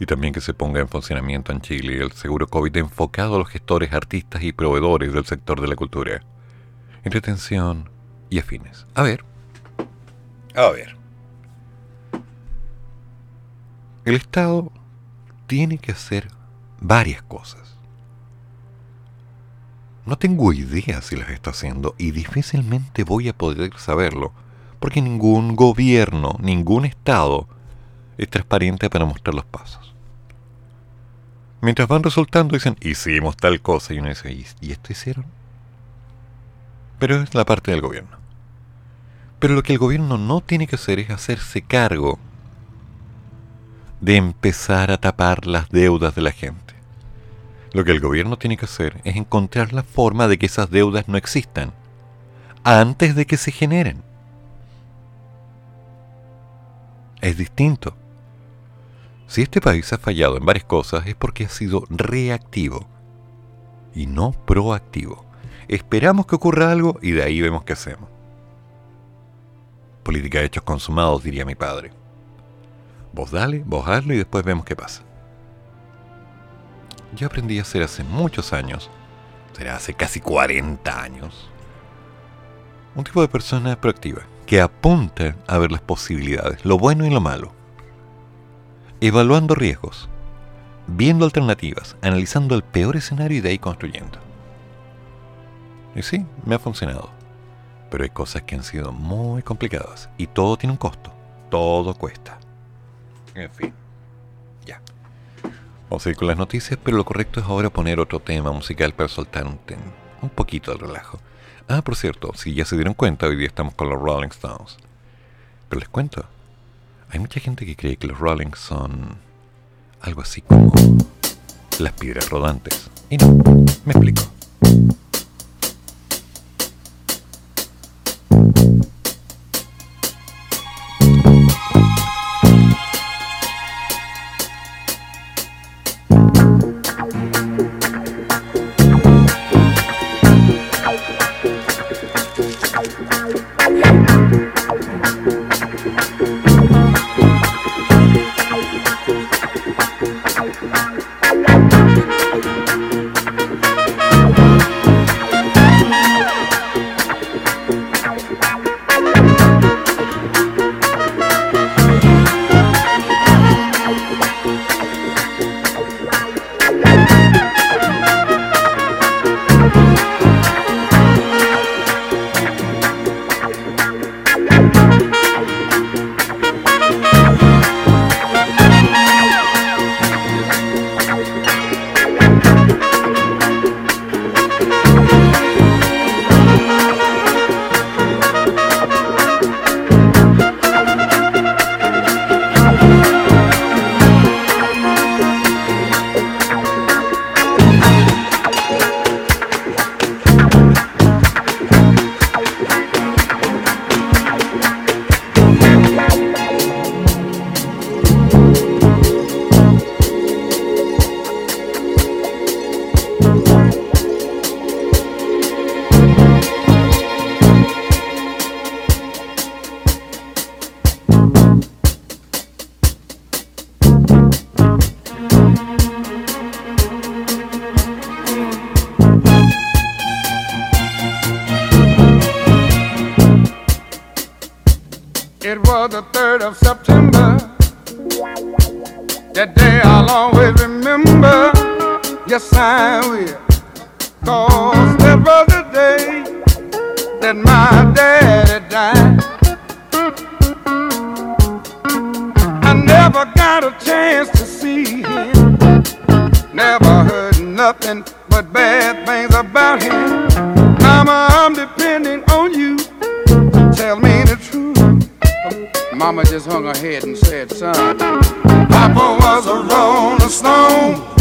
y también que se ponga en funcionamiento en Chile el seguro COVID enfocado a los gestores, artistas y proveedores del sector de la cultura. entretención y afines. A ver. A ver. El Estado tiene que hacer varias cosas. No tengo idea si las está haciendo y difícilmente voy a poder saberlo, porque ningún gobierno, ningún Estado es transparente para mostrar los pasos. Mientras van resultando dicen, hicimos tal cosa y uno dice, ¿y esto hicieron? Pero es la parte del gobierno. Pero lo que el gobierno no tiene que hacer es hacerse cargo de empezar a tapar las deudas de la gente. Lo que el gobierno tiene que hacer es encontrar la forma de que esas deudas no existan antes de que se generen. Es distinto. Si este país ha fallado en varias cosas es porque ha sido reactivo y no proactivo. Esperamos que ocurra algo y de ahí vemos qué hacemos. Política de hechos consumados, diría mi padre. Vos dale, vos hazlo y después vemos qué pasa. Yo aprendí a hacer hace muchos años, será hace casi 40 años, un tipo de persona proactiva, que apunta a ver las posibilidades, lo bueno y lo malo, evaluando riesgos, viendo alternativas, analizando el peor escenario y de ahí construyendo. Y sí, me ha funcionado. Pero hay cosas que han sido muy complicadas y todo tiene un costo, todo cuesta. En fin. Ya. Vamos a ir con las noticias, pero lo correcto es ahora poner otro tema musical para soltar un, un poquito de relajo. Ah, por cierto, si ya se dieron cuenta, hoy día estamos con los Rolling Stones. Pero les cuento, hay mucha gente que cree que los Rolling son algo así como las piedras rodantes. Y no, me explico. Never heard nothing but bad things about him. Mama. I'm depending on you. Tell me the truth. Mama just hung her head and said, son, Papa was a rolling stone.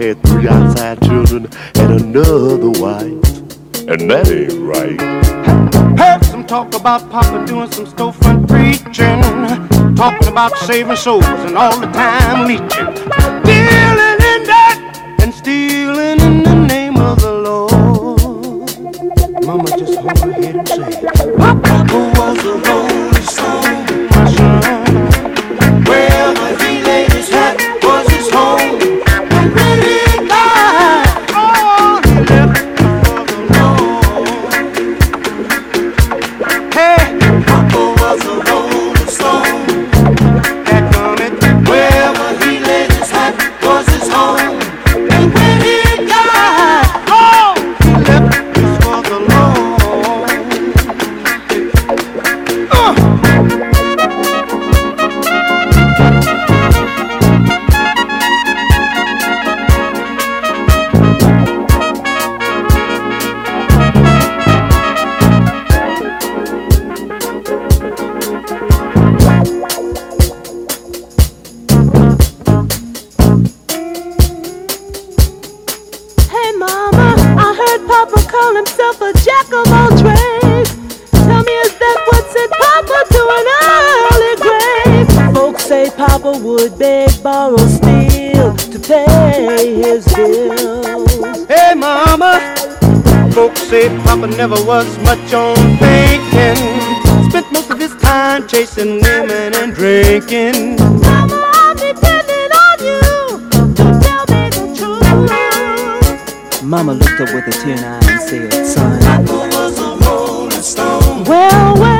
Had three outside children and another wife. And that ain't right. Heard some talk about Papa doing some storefront preaching, talking about saving souls and all the time leeching, grave? Folks say Papa would beg, borrow, steal to pay his bills. Hey mama, folks say Papa never was much on thinking. Spent most of his time chasing women and drinking. Mama, I'm depending on you to tell me the truth. Mama looked up with a tear in her eye and said, son, Well, well, well,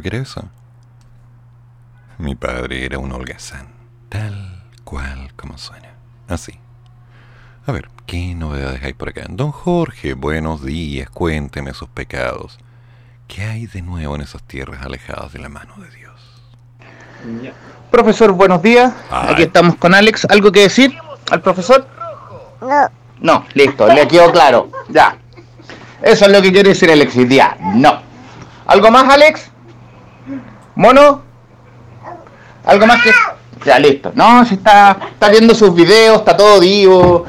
lo que era eso? Mi padre era un holgazán, tal cual como suena. Así. A ver, ¿qué novedades hay por acá? Don Jorge, buenos días, cuénteme sus pecados. ¿Qué hay de nuevo en esas tierras alejadas de la mano de Dios? Profesor, buenos días. Ay. Aquí estamos con Alex. ¿Algo que decir al profesor? No. No, listo, le quedó claro. Ya. Eso es lo que quiere decir Alex hoy día. No. ¿Algo más, Alex? ¿Mono? ¿Algo más que.? Ya, listo. No, si está, está viendo sus videos, está todo vivo.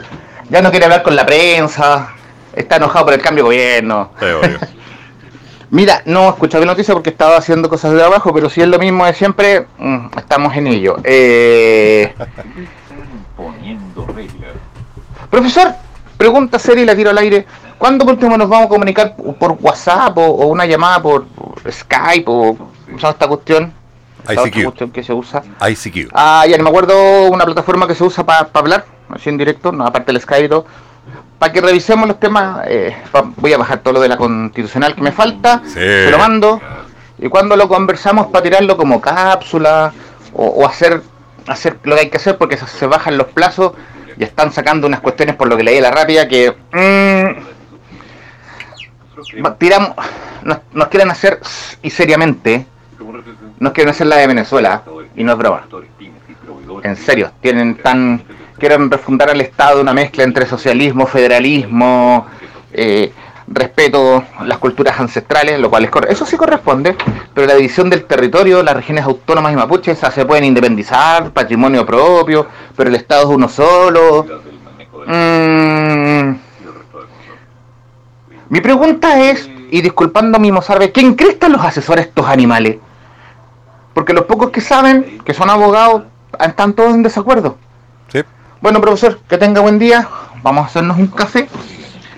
Ya no quiere hablar con la prensa. Está enojado por el cambio de gobierno. Mira, no escuché la noticia porque estaba haciendo cosas de trabajo, pero si es lo mismo de siempre, mm, estamos en ello. Eh, profesor, pregunta seria y la tiro al aire. ¿Cuándo por último nos vamos a comunicar por WhatsApp o, o una llamada por, por Skype o usando esta cuestión? Esta otra ICQ. cuestión que se usa. ICQ. Ah, ya no me acuerdo una plataforma que se usa para hablar, así en directo, no, aparte del Skype y todo. Para que revisemos los temas, eh, pa- voy a bajar todo lo de la constitucional que me falta, Sí. se lo mando, y cuando lo conversamos para tirarlo como cápsula, o, o hacer hacer lo que hay que hacer porque se, se bajan los plazos y están sacando unas cuestiones por lo que leí la rápida que mm, va- tiramos, nos, nos quieren hacer y seriamente, nos quieren hacer la de Venezuela y no es broma. en serio, tienen tan quieren refundar al Estado una mezcla entre socialismo, federalismo, eh, respeto a las culturas ancestrales, lo cual es eso sí corresponde, pero la división del territorio, las regiones autónomas y mapuches se pueden independizar, patrimonio propio, pero el Estado es uno solo. Mm. Mi pregunta es, y disculpando a mi mozarbe, ¿quién crestan los asesores estos animales? Porque los pocos que saben, que son abogados, están todos en desacuerdo. Sí. Bueno, profesor, que tenga buen día. Vamos a hacernos un café.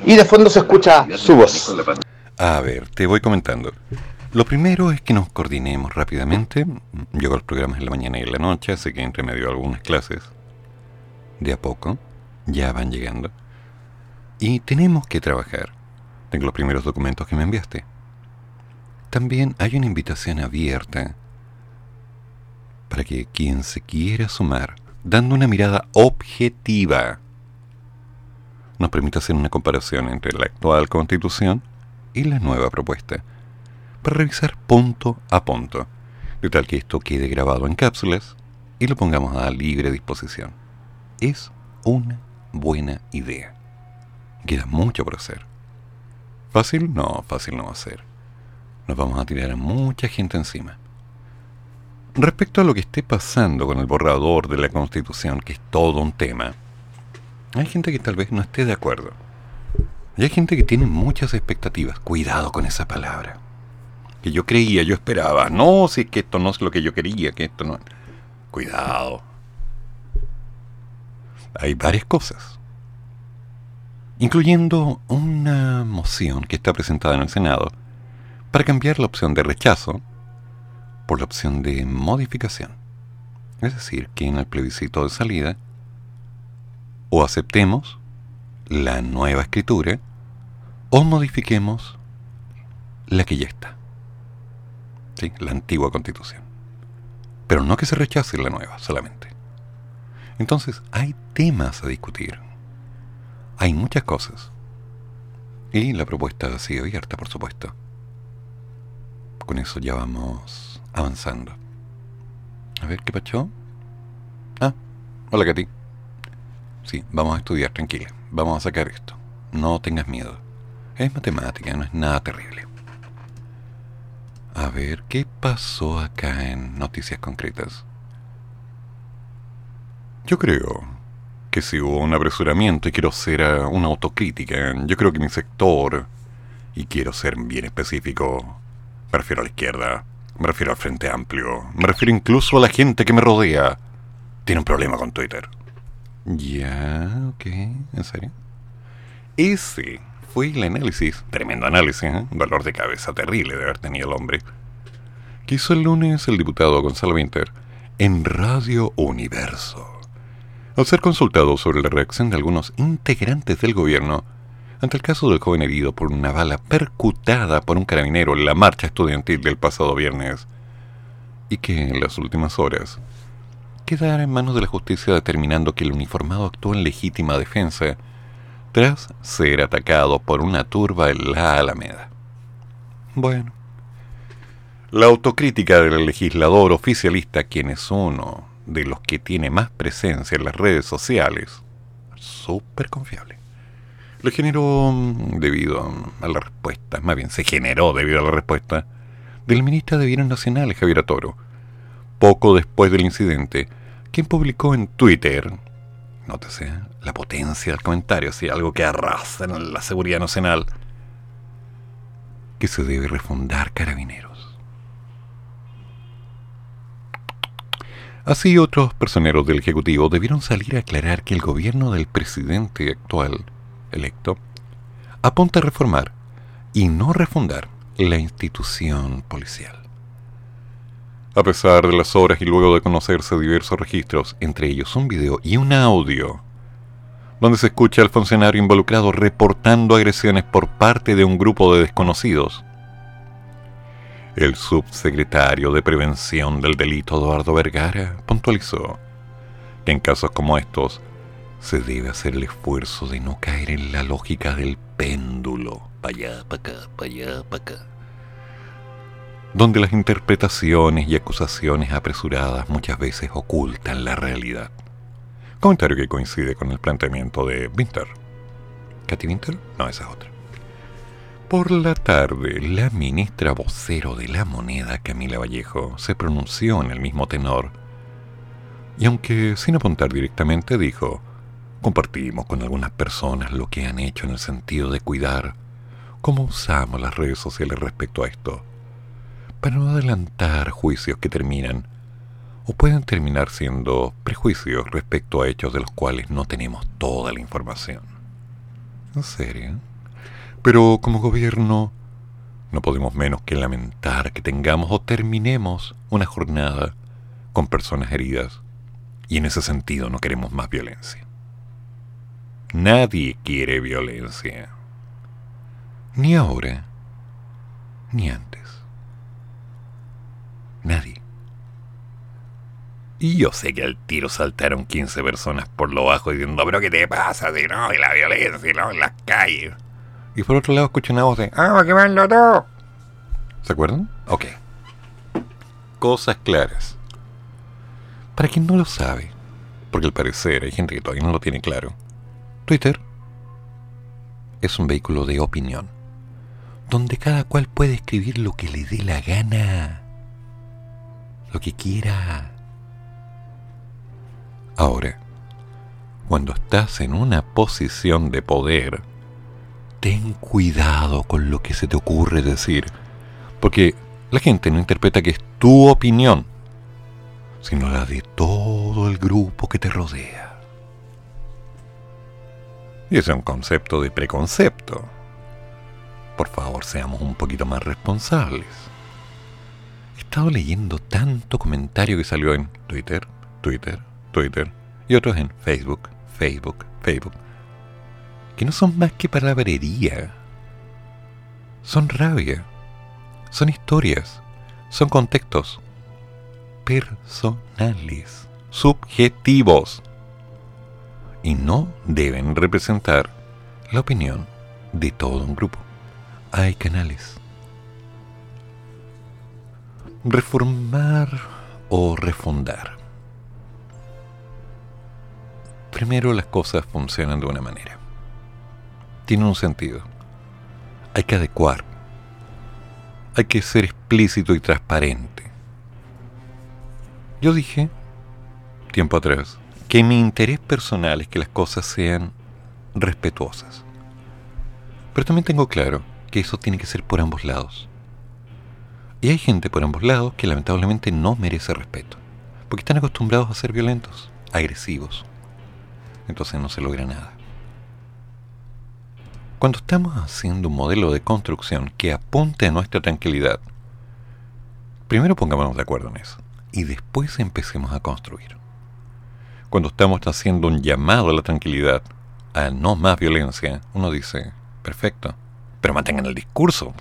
Y de fondo se escucha su voz. A ver, te voy comentando. Lo primero es que nos coordinemos rápidamente. Yo hago los programas en la mañana y en la noche, así que entre medio algunas clases. De a poco, ya van llegando. Y tenemos que trabajar. Tengo los primeros documentos que me enviaste. También hay una invitación abierta para que quien se quiera sumar, dando una mirada objetiva, nos permita hacer una comparación entre la actual constitución y la nueva propuesta, para revisar punto a punto, de tal que esto quede grabado en cápsulas y lo pongamos a libre disposición. Es una buena idea. Queda mucho por hacer. ¿Fácil? No, fácil no va a ser. Nos vamos a tirar a mucha gente encima. Respecto a lo que esté pasando con el borrador de la Constitución, que es todo un tema, hay gente que tal vez no esté de acuerdo. Hay gente que tiene muchas expectativas. Cuidado con esa palabra. Que yo creía, yo esperaba. No, si es que esto no es lo que yo quería, que esto no. Cuidado. Hay varias cosas. Incluyendo una moción que está presentada en el Senado para cambiar la opción de rechazo por la opción de modificación. Es decir, que en el plebiscito de salida o aceptemos la nueva escritura o modifiquemos la que ya está. ¿Sí? La antigua constitución. Pero no que se rechace la nueva solamente. Entonces, hay temas a discutir. Hay muchas cosas. Y la propuesta sigue abierta, por supuesto. Con eso ya vamos avanzando. A ver, ¿qué pacho? Ah, hola Katy. Sí, vamos a estudiar, tranquila. Vamos a sacar esto. No tengas miedo. Es matemática, no es nada terrible. A ver, ¿qué pasó acá en Noticias Concretas? Yo creo que si hubo un apresuramiento y quiero ser ah, una autocrítica, yo creo que mi sector, y quiero ser bien específico, me refiero a la izquierda, me refiero al Frente Amplio, me refiero incluso a la gente que me rodea, tiene un problema con Twitter. Ya, ok, ¿en serio? Ese fue el análisis, tremendo análisis, ¿eh? un dolor de cabeza terrible de haber tenido el hombre, que hizo el lunes el diputado Gonzalo Winter en Radio Universo. Al ser consultado sobre la reacción de algunos integrantes del gobierno ante el caso del joven herido por una bala percutada por un carabinero en la marcha estudiantil del pasado viernes, y que en las últimas horas quedara en manos de la justicia determinando que el uniformado actuó en legítima defensa tras ser atacado por una turba en la Alameda. Bueno, la autocrítica del legislador oficialista, quien es uno de los que tiene más presencia en las redes sociales, súper confiable, le generó mm, debido a la respuesta, más bien se generó debido a la respuesta del ministro de Bienes Nacionales, Javier Toro, poco después del incidente, quien publicó en Twitter, nótese, la potencia del comentario, así, algo que arrasa en la seguridad nacional, que se debe refundar carabineros. Así otros personeros del Ejecutivo debieron salir a aclarar que el gobierno del presidente actual, electo, apunta a reformar y no refundar la institución policial. A pesar de las horas y luego de conocerse diversos registros, entre ellos un video y un audio, donde se escucha al funcionario involucrado reportando agresiones por parte de un grupo de desconocidos, el subsecretario de Prevención del Delito Eduardo Vergara puntualizó que en casos como estos se debe hacer el esfuerzo de no caer en la lógica del péndulo, para allá, para acá, para allá, para acá. donde las interpretaciones y acusaciones apresuradas muchas veces ocultan la realidad. Comentario que coincide con el planteamiento de Winter. ¿Katy Winter? No, esa es otra. Por la tarde, la ministra vocero de la moneda, Camila Vallejo, se pronunció en el mismo tenor y aunque sin apuntar directamente dijo, compartimos con algunas personas lo que han hecho en el sentido de cuidar cómo usamos las redes sociales respecto a esto, para no adelantar juicios que terminan o pueden terminar siendo prejuicios respecto a hechos de los cuales no tenemos toda la información. ¿En serio? Pero como gobierno no podemos menos que lamentar que tengamos o terminemos una jornada con personas heridas y en ese sentido no queremos más violencia. Nadie quiere violencia. Ni ahora, ni antes. Nadie. Y yo sé que al tiro saltaron 15 personas por lo bajo diciendo, pero ¿qué te pasa? Si no, y la violencia, y no, en las calles. Y por otro lado escucho una voz de ¡Ah, a todo! ¿Se acuerdan? Ok. Cosas claras. Para quien no lo sabe, porque al parecer hay gente que todavía no lo tiene claro, Twitter es un vehículo de opinión, donde cada cual puede escribir lo que le dé la gana, lo que quiera. Ahora, cuando estás en una posición de poder, ten cuidado con lo que se te ocurre decir, porque la gente no interpreta que es tu opinión, sino la de todo el grupo que te rodea. Y ese es un concepto de preconcepto. Por favor, seamos un poquito más responsables. He estado leyendo tanto comentario que salió en Twitter, Twitter, Twitter y otros en Facebook, Facebook, Facebook que no son más que palabrería. Son rabia, son historias, son contextos personales, subjetivos, y no deben representar la opinión de todo un grupo. Hay canales. Reformar o refundar. Primero las cosas funcionan de una manera tiene un sentido. Hay que adecuar. Hay que ser explícito y transparente. Yo dije, tiempo atrás, que mi interés personal es que las cosas sean respetuosas. Pero también tengo claro que eso tiene que ser por ambos lados. Y hay gente por ambos lados que lamentablemente no merece respeto, porque están acostumbrados a ser violentos, agresivos. Entonces no se logra nada. Cuando estamos haciendo un modelo de construcción que apunte a nuestra tranquilidad, primero pongámonos de acuerdo en eso y después empecemos a construir. Cuando estamos haciendo un llamado a la tranquilidad, a no más violencia, uno dice, perfecto, pero mantengan el discurso.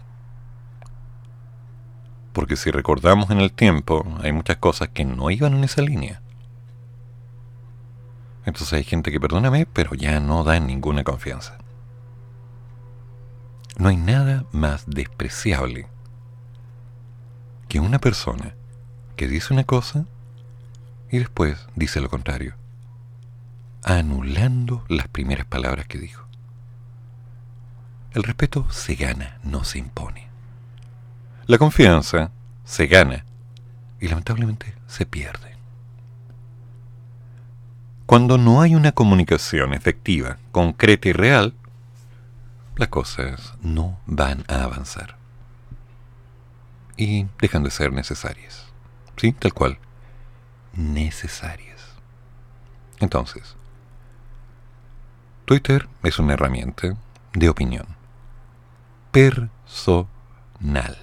Porque si recordamos en el tiempo, hay muchas cosas que no iban en esa línea. Entonces hay gente que, perdóname, pero ya no da ninguna confianza. No hay nada más despreciable que una persona que dice una cosa y después dice lo contrario, anulando las primeras palabras que dijo. El respeto se gana, no se impone. La confianza se gana y lamentablemente se pierde. Cuando no hay una comunicación efectiva, concreta y real, las cosas no van a avanzar. Y dejan de ser necesarias. ¿Sí? Tal cual. Necesarias. Entonces, Twitter es una herramienta de opinión. Personal.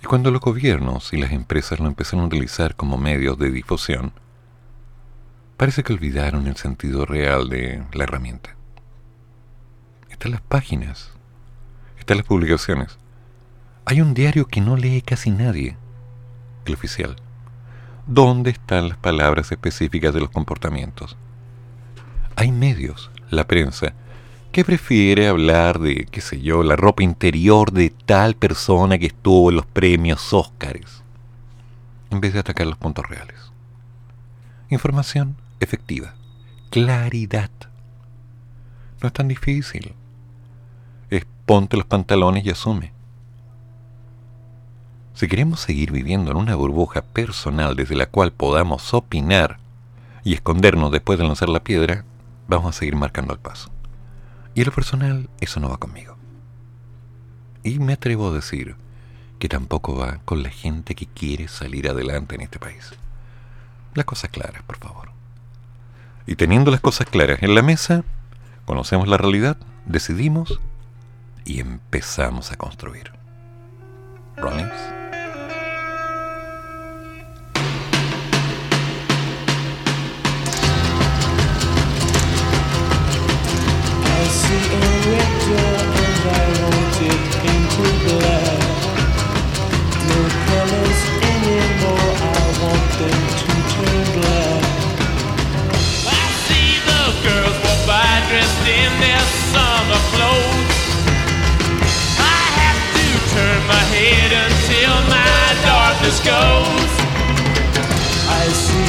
Y cuando los gobiernos y las empresas lo empezaron a utilizar como medios de difusión, parece que olvidaron el sentido real de la herramienta están las páginas, están las publicaciones. Hay un diario que no lee casi nadie, el oficial. ¿Dónde están las palabras específicas de los comportamientos? Hay medios, la prensa, que prefiere hablar de, qué sé yo, la ropa interior de tal persona que estuvo en los premios Óscares, en vez de atacar los puntos reales. Información efectiva, claridad. No es tan difícil. Es ponte los pantalones y asume. Si queremos seguir viviendo en una burbuja personal desde la cual podamos opinar y escondernos después de lanzar la piedra, vamos a seguir marcando el paso. Y en lo personal, eso no va conmigo. Y me atrevo a decir que tampoco va con la gente que quiere salir adelante en este país. Las cosas claras, por favor. Y teniendo las cosas claras en la mesa, conocemos la realidad, decidimos y empezamos a construir. Rollins.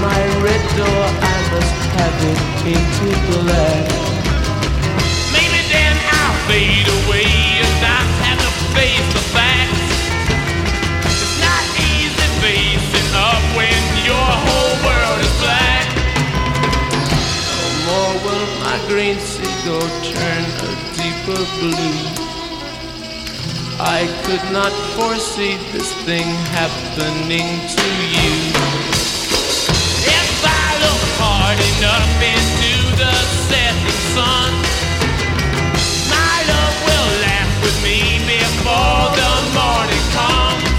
My red door, I must have it painted black. Maybe then I'll fade away and not have to face the facts. It's not easy facing up when your whole world is black. No more will my green seagull turn a deeper blue. I could not foresee this thing happening to you. I enough into the setting sun, my love will laugh with me before the morning comes.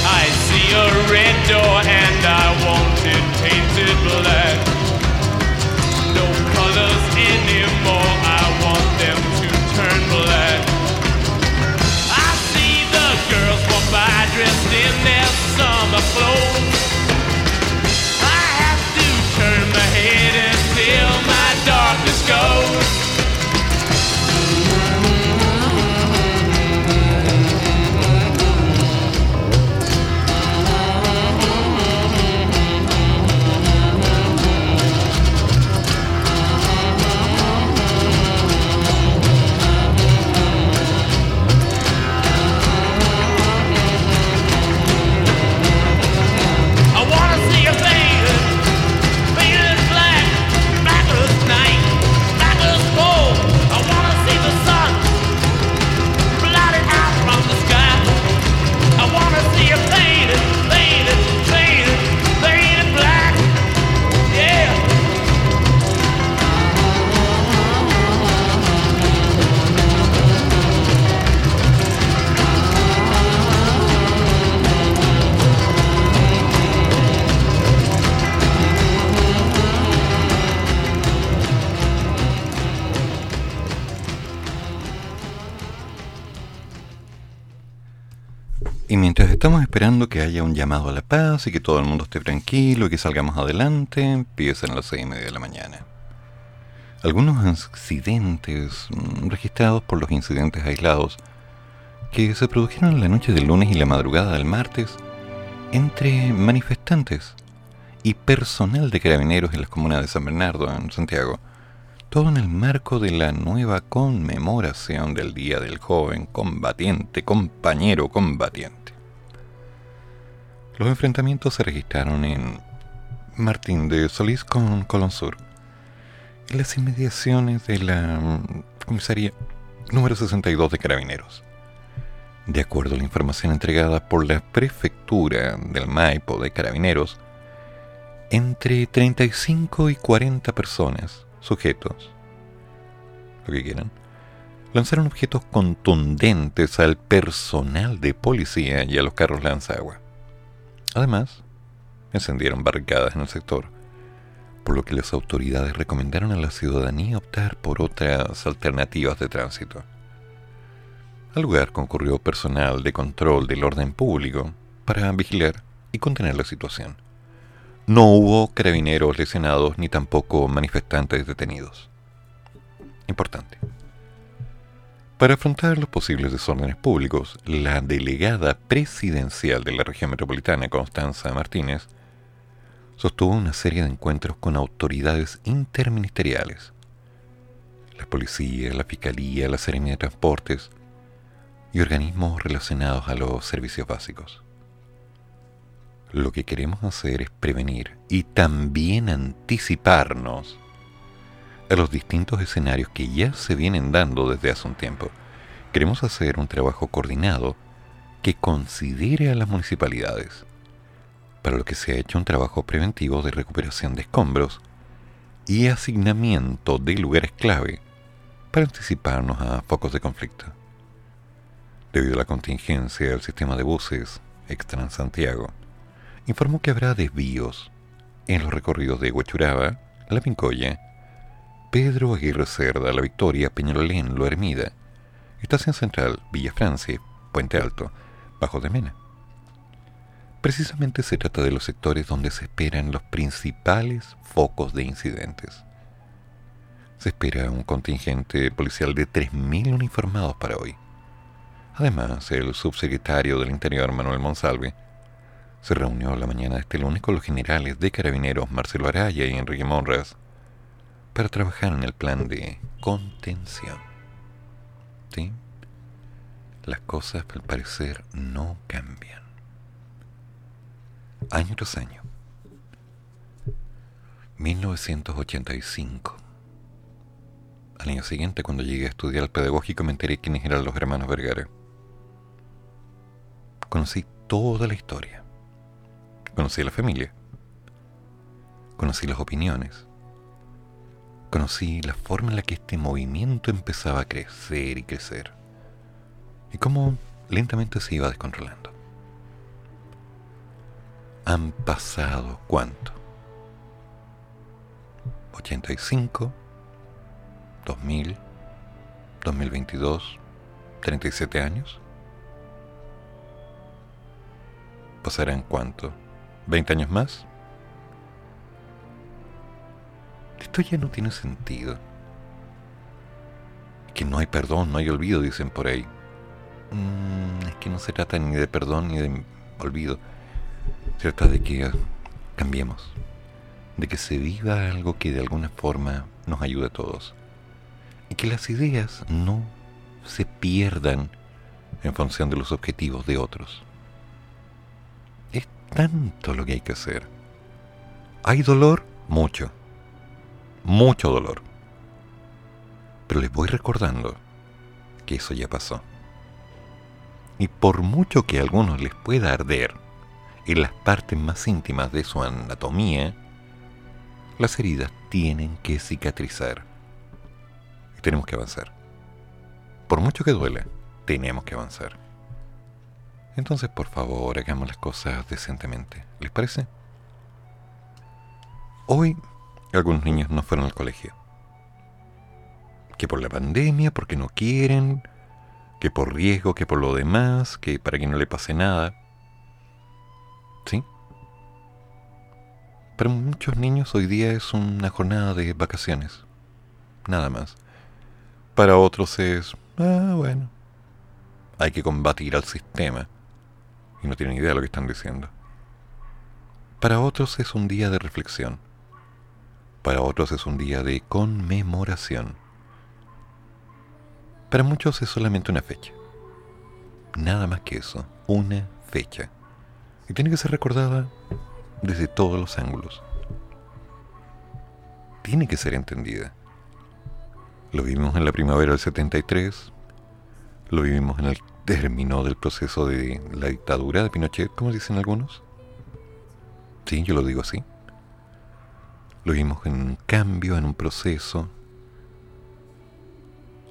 I see a red door and I want it painted black. No colors anymore, I want them to turn black. I see the girls walk by dressed in their summer clothes. Y mientras estamos esperando que haya un llamado a la paz y que todo el mundo esté tranquilo y que salgamos adelante, empiezan las seis y media de la mañana. Algunos accidentes mm, registrados por los incidentes aislados que se produjeron la noche del lunes y la madrugada del martes entre manifestantes y personal de carabineros en las comunas de San Bernardo, en Santiago, todo en el marco de la nueva conmemoración del Día del Joven Combatiente, compañero combatiente. Los enfrentamientos se registraron en Martín de Solís con Colón Sur, en las inmediaciones de la mm, comisaría número 62 de Carabineros. De acuerdo a la información entregada por la prefectura del Maipo de Carabineros, entre 35 y 40 personas, sujetos, lo que quieran, lanzaron objetos contundentes al personal de policía y a los carros lanzagua. Además, encendieron barricadas en el sector, por lo que las autoridades recomendaron a la ciudadanía optar por otras alternativas de tránsito. Al lugar concurrió personal de control del orden público para vigilar y contener la situación. No hubo carabineros lesionados ni tampoco manifestantes detenidos. Importante. Para afrontar los posibles desórdenes públicos, la delegada presidencial de la región metropolitana, Constanza Martínez, sostuvo una serie de encuentros con autoridades interministeriales, la policía, la fiscalía, la Seremia de Transportes y organismos relacionados a los servicios básicos. Lo que queremos hacer es prevenir y también anticiparnos a los distintos escenarios que ya se vienen dando desde hace un tiempo. Queremos hacer un trabajo coordinado que considere a las municipalidades, para lo que se ha hecho un trabajo preventivo de recuperación de escombros y asignamiento de lugares clave para anticiparnos a focos de conflicto. Debido a la contingencia del sistema de buses Extran Santiago, informó que habrá desvíos en los recorridos de Huachuraba, La Pincoya, Pedro Aguirre Cerda, La Victoria, Peñalolén, Lo Hermida, Estación Central, Villa Francia, Puente Alto, Bajo de Mena. Precisamente se trata de los sectores donde se esperan los principales focos de incidentes. Se espera un contingente policial de 3.000 uniformados para hoy. Además, el subsecretario del Interior, Manuel Monsalve, se reunió la mañana de este lunes con los generales de carabineros Marcelo Araya y Enrique Monras para trabajar en el plan de contención. ¿Sí? Las cosas, al parecer, no cambian año tras año. 1985. Al año siguiente, cuando llegué a estudiar el pedagógico, me enteré quiénes eran los hermanos Vergara. Conocí toda la historia. Conocí la familia. Conocí las opiniones. Conocí la forma en la que este movimiento empezaba a crecer y crecer. Y cómo lentamente se iba descontrolando han pasado cuánto? 85, 2000, 2022, 37 años. ¿Pasarán cuánto? ¿20 años más? Esto ya no tiene sentido. Que no hay perdón, no hay olvido, dicen por ahí. Mm, es que no se trata ni de perdón ni de olvido se trata de que cambiemos, de que se viva algo que de alguna forma nos ayude a todos y que las ideas no se pierdan en función de los objetivos de otros. Tanto lo que hay que hacer. ¿Hay dolor? Mucho. Mucho dolor. Pero les voy recordando que eso ya pasó. Y por mucho que a algunos les pueda arder, en las partes más íntimas de su anatomía, las heridas tienen que cicatrizar. Y tenemos que avanzar. Por mucho que duela, tenemos que avanzar. Entonces, por favor, hagamos las cosas decentemente. ¿Les parece? Hoy, algunos niños no fueron al colegio. Que por la pandemia, porque no quieren, que por riesgo, que por lo demás, que para que no le pase nada. ¿Sí? Para muchos niños hoy día es una jornada de vacaciones. Nada más. Para otros es, ah, bueno, hay que combatir al sistema. Y no tienen idea de lo que están diciendo. Para otros es un día de reflexión. Para otros es un día de conmemoración. Para muchos es solamente una fecha. Nada más que eso, una fecha y tiene que ser recordada desde todos los ángulos. Tiene que ser entendida. Lo vimos en la primavera del 73, lo vivimos en el término del proceso de la dictadura de Pinochet, como dicen algunos. Sí, yo lo digo así. Lo vimos en un cambio, en un proceso.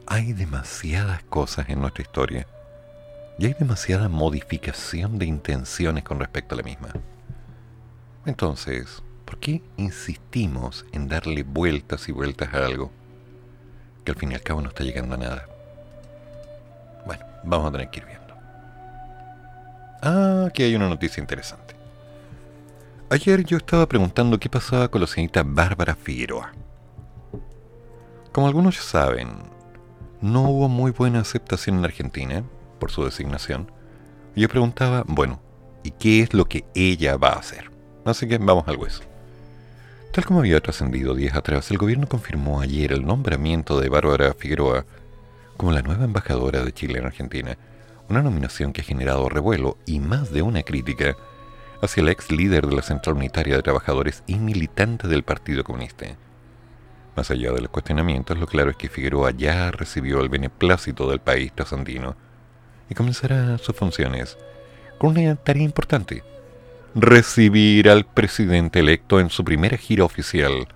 hay demasiadas cosas en nuestra historia y hay demasiada modificación de intenciones con respecto a la misma. Entonces, ¿por qué insistimos en darle vueltas y vueltas a algo que al fin y al cabo no está llegando a nada? Vamos a tener que ir viendo. Ah, aquí hay una noticia interesante. Ayer yo estaba preguntando qué pasaba con la señorita Bárbara Figueroa. Como algunos ya saben, no hubo muy buena aceptación en Argentina por su designación. Yo preguntaba, bueno, ¿y qué es lo que ella va a hacer? Así que vamos al hueso. Tal como había trascendido días atrás, el gobierno confirmó ayer el nombramiento de Bárbara Figueroa como la nueva embajadora de Chile en Argentina, una nominación que ha generado revuelo y más de una crítica hacia el ex líder de la Central Unitaria de Trabajadores y militante del Partido Comunista. Más allá de los cuestionamientos, lo claro es que Figueroa ya recibió el beneplácito del país trasandino y comenzará sus funciones con una tarea importante, recibir al presidente electo en su primera gira oficial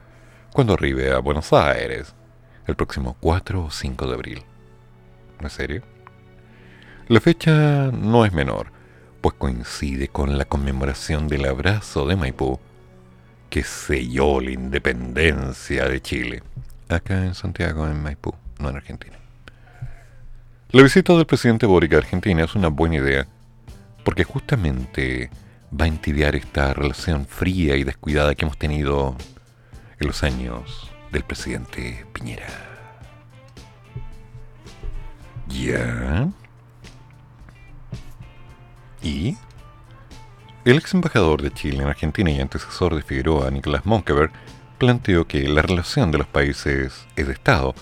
cuando arribe a Buenos Aires el próximo 4 o 5 de abril. ¿En serio? La fecha no es menor, pues coincide con la conmemoración del abrazo de Maipú que selló la independencia de Chile, acá en Santiago, en Maipú, no en Argentina. La visita del presidente Boric a Argentina es una buena idea, porque justamente va a entibiar esta relación fría y descuidada que hemos tenido en los años del presidente Piñera. ¿Ya? ¿Y? El ex embajador de Chile en Argentina y antecesor de Figueroa, Nicolás Monkeberg, planteó que la relación de los países es de Estado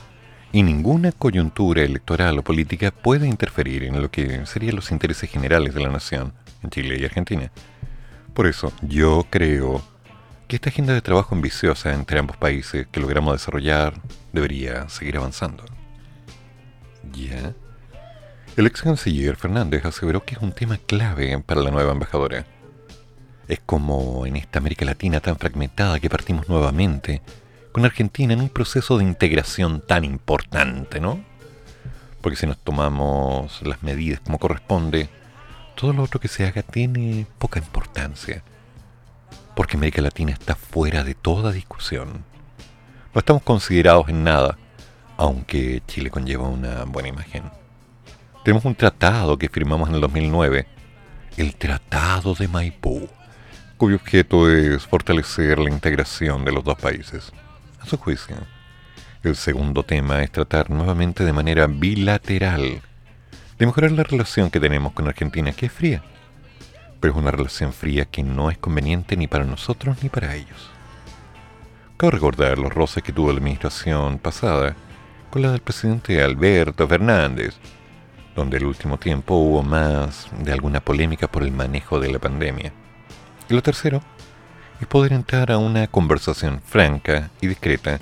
y ninguna coyuntura electoral o política puede interferir en lo que serían los intereses generales de la nación en Chile y Argentina. Por eso, yo creo que esta agenda de trabajo ambiciosa entre ambos países que logramos desarrollar debería seguir avanzando. ¿Ya? El ex canciller Fernández aseveró que es un tema clave para la nueva embajadora. Es como en esta América Latina tan fragmentada que partimos nuevamente con Argentina en un proceso de integración tan importante, ¿no? Porque si nos tomamos las medidas como corresponde, todo lo otro que se haga tiene poca importancia. Porque América Latina está fuera de toda discusión. No estamos considerados en nada, aunque Chile conlleva una buena imagen. Tenemos un tratado que firmamos en el 2009, el Tratado de Maipú, cuyo objeto es fortalecer la integración de los dos países. A su juicio, el segundo tema es tratar nuevamente de manera bilateral de mejorar la relación que tenemos con Argentina, que es fría, pero es una relación fría que no es conveniente ni para nosotros ni para ellos. Cabe recordar los roces que tuvo la administración pasada con la del presidente Alberto Fernández, donde el último tiempo hubo más de alguna polémica por el manejo de la pandemia. Y lo tercero es poder entrar a una conversación franca y discreta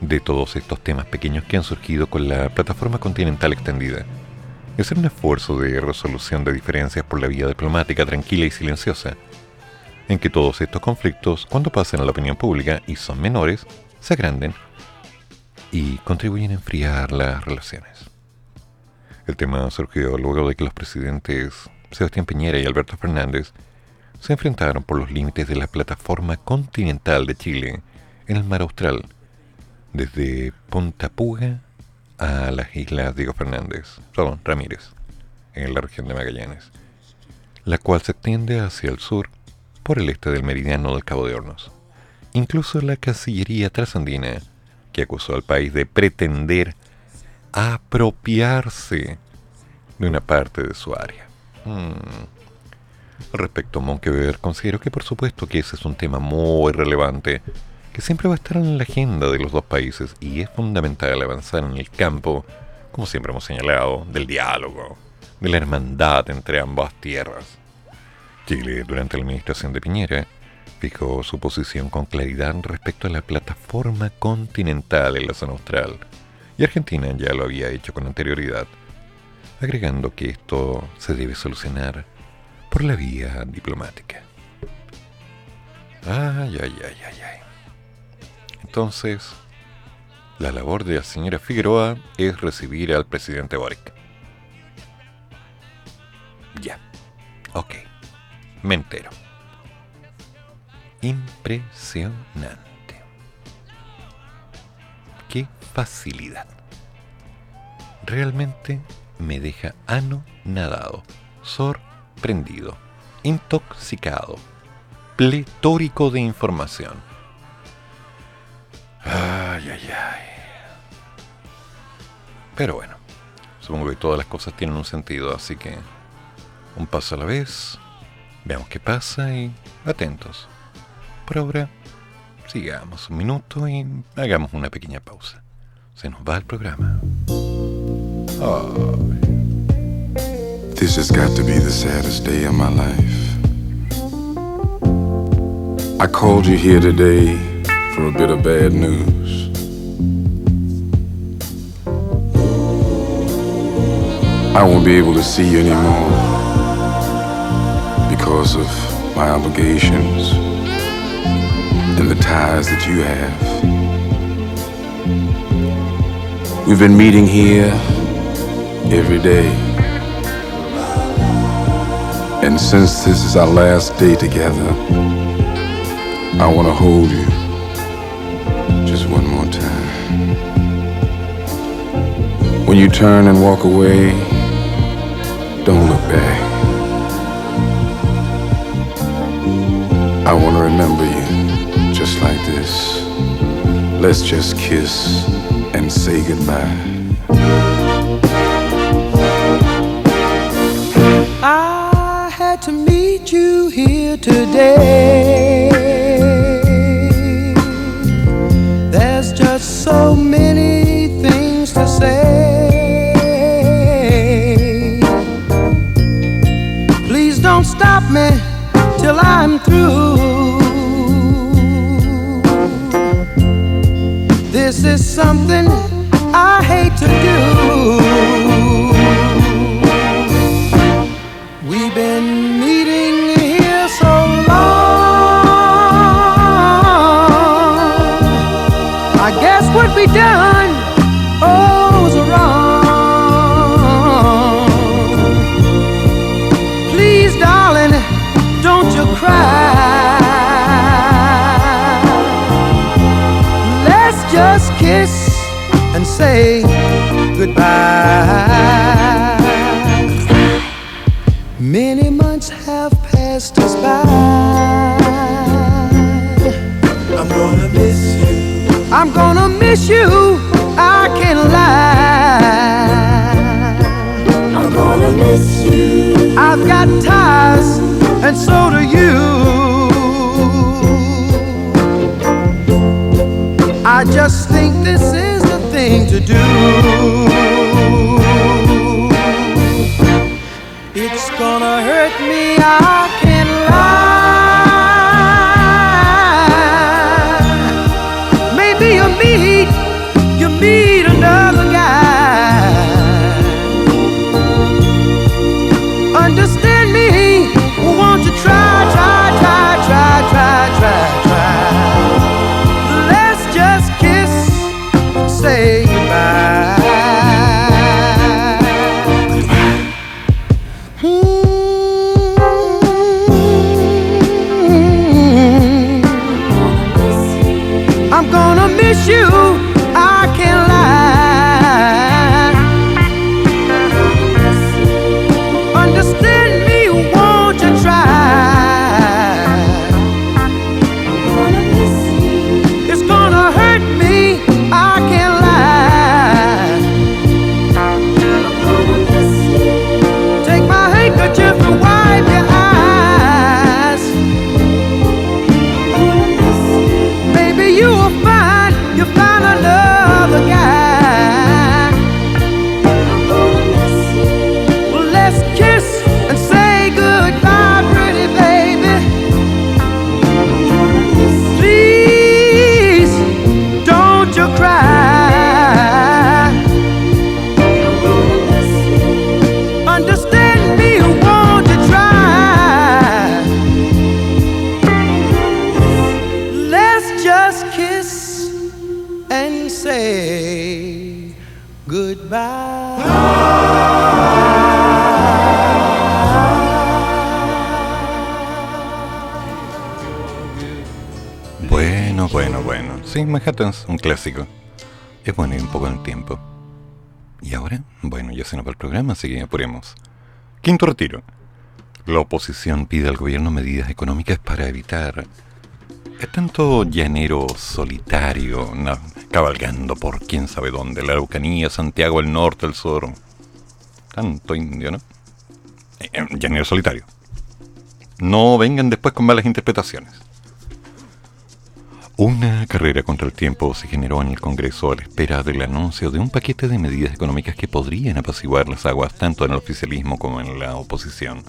de todos estos temas pequeños que han surgido con la plataforma continental extendida. Es un esfuerzo de resolución de diferencias por la vía diplomática tranquila y silenciosa, en que todos estos conflictos, cuando pasen a la opinión pública y son menores, se agranden y contribuyen a enfriar las relaciones. El tema surgió luego de que los presidentes Sebastián Piñera y Alberto Fernández se enfrentaron por los límites de la plataforma continental de Chile en el mar Austral, desde Punta Puga a las islas Diego Fernández, perdón, Ramírez, en la región de Magallanes, la cual se extiende hacia el sur por el este del meridiano del Cabo de Hornos. Incluso la Cancillería trasandina, que acusó al país de pretender apropiarse de una parte de su área. Hmm. Respecto a Monkever, considero que por supuesto que ese es un tema muy relevante, que siempre va a estar en la agenda de los dos países y es fundamental avanzar en el campo, como siempre hemos señalado, del diálogo, de la hermandad entre ambas tierras. Chile, durante la administración de Piñera, fijó su posición con claridad respecto a la plataforma continental en la zona austral, y Argentina ya lo había hecho con anterioridad, agregando que esto se debe solucionar por la vía diplomática. Ay, ay, ay, ay, ay. Entonces, la labor de la señora Figueroa es recibir al presidente Boric. Ya. Ok. Me entero. Impresionante. Qué facilidad. Realmente me deja anonadado, sorprendido, intoxicado, pletórico de información. Ay, ay, ay. Pero bueno, supongo que todas las cosas tienen un sentido, así que un paso a la vez, veamos qué pasa y atentos. Por ahora, sigamos un minuto y hagamos una pequeña pausa. Se nos va el programa. Ay. This has got to be the saddest day of my life. I called you here today for a bit of bad news. I won't be able to see you anymore because of my obligations and the ties that you have. We've been meeting here every day. And since this is our last day together, I want to hold you just one more time. When you turn and walk away, don't look back. I want to remember you. Let's just kiss and say goodbye. I had to meet you here today. Miss you. Clásico. Es bueno ir un poco en el tiempo. ¿Y ahora? Bueno, ya se nos va el programa, así que apuremos. Quinto retiro. La oposición pide al gobierno medidas económicas para evitar es tanto llanero solitario, na- cabalgando por quién sabe dónde, la Araucanía, Santiago, el norte, el sur. Tanto indio, ¿no? Eh, eh, llanero solitario. No vengan después con malas interpretaciones. Una carrera contra el tiempo se generó en el Congreso a la espera del anuncio de un paquete de medidas económicas que podrían apaciguar las aguas tanto en el oficialismo como en la oposición.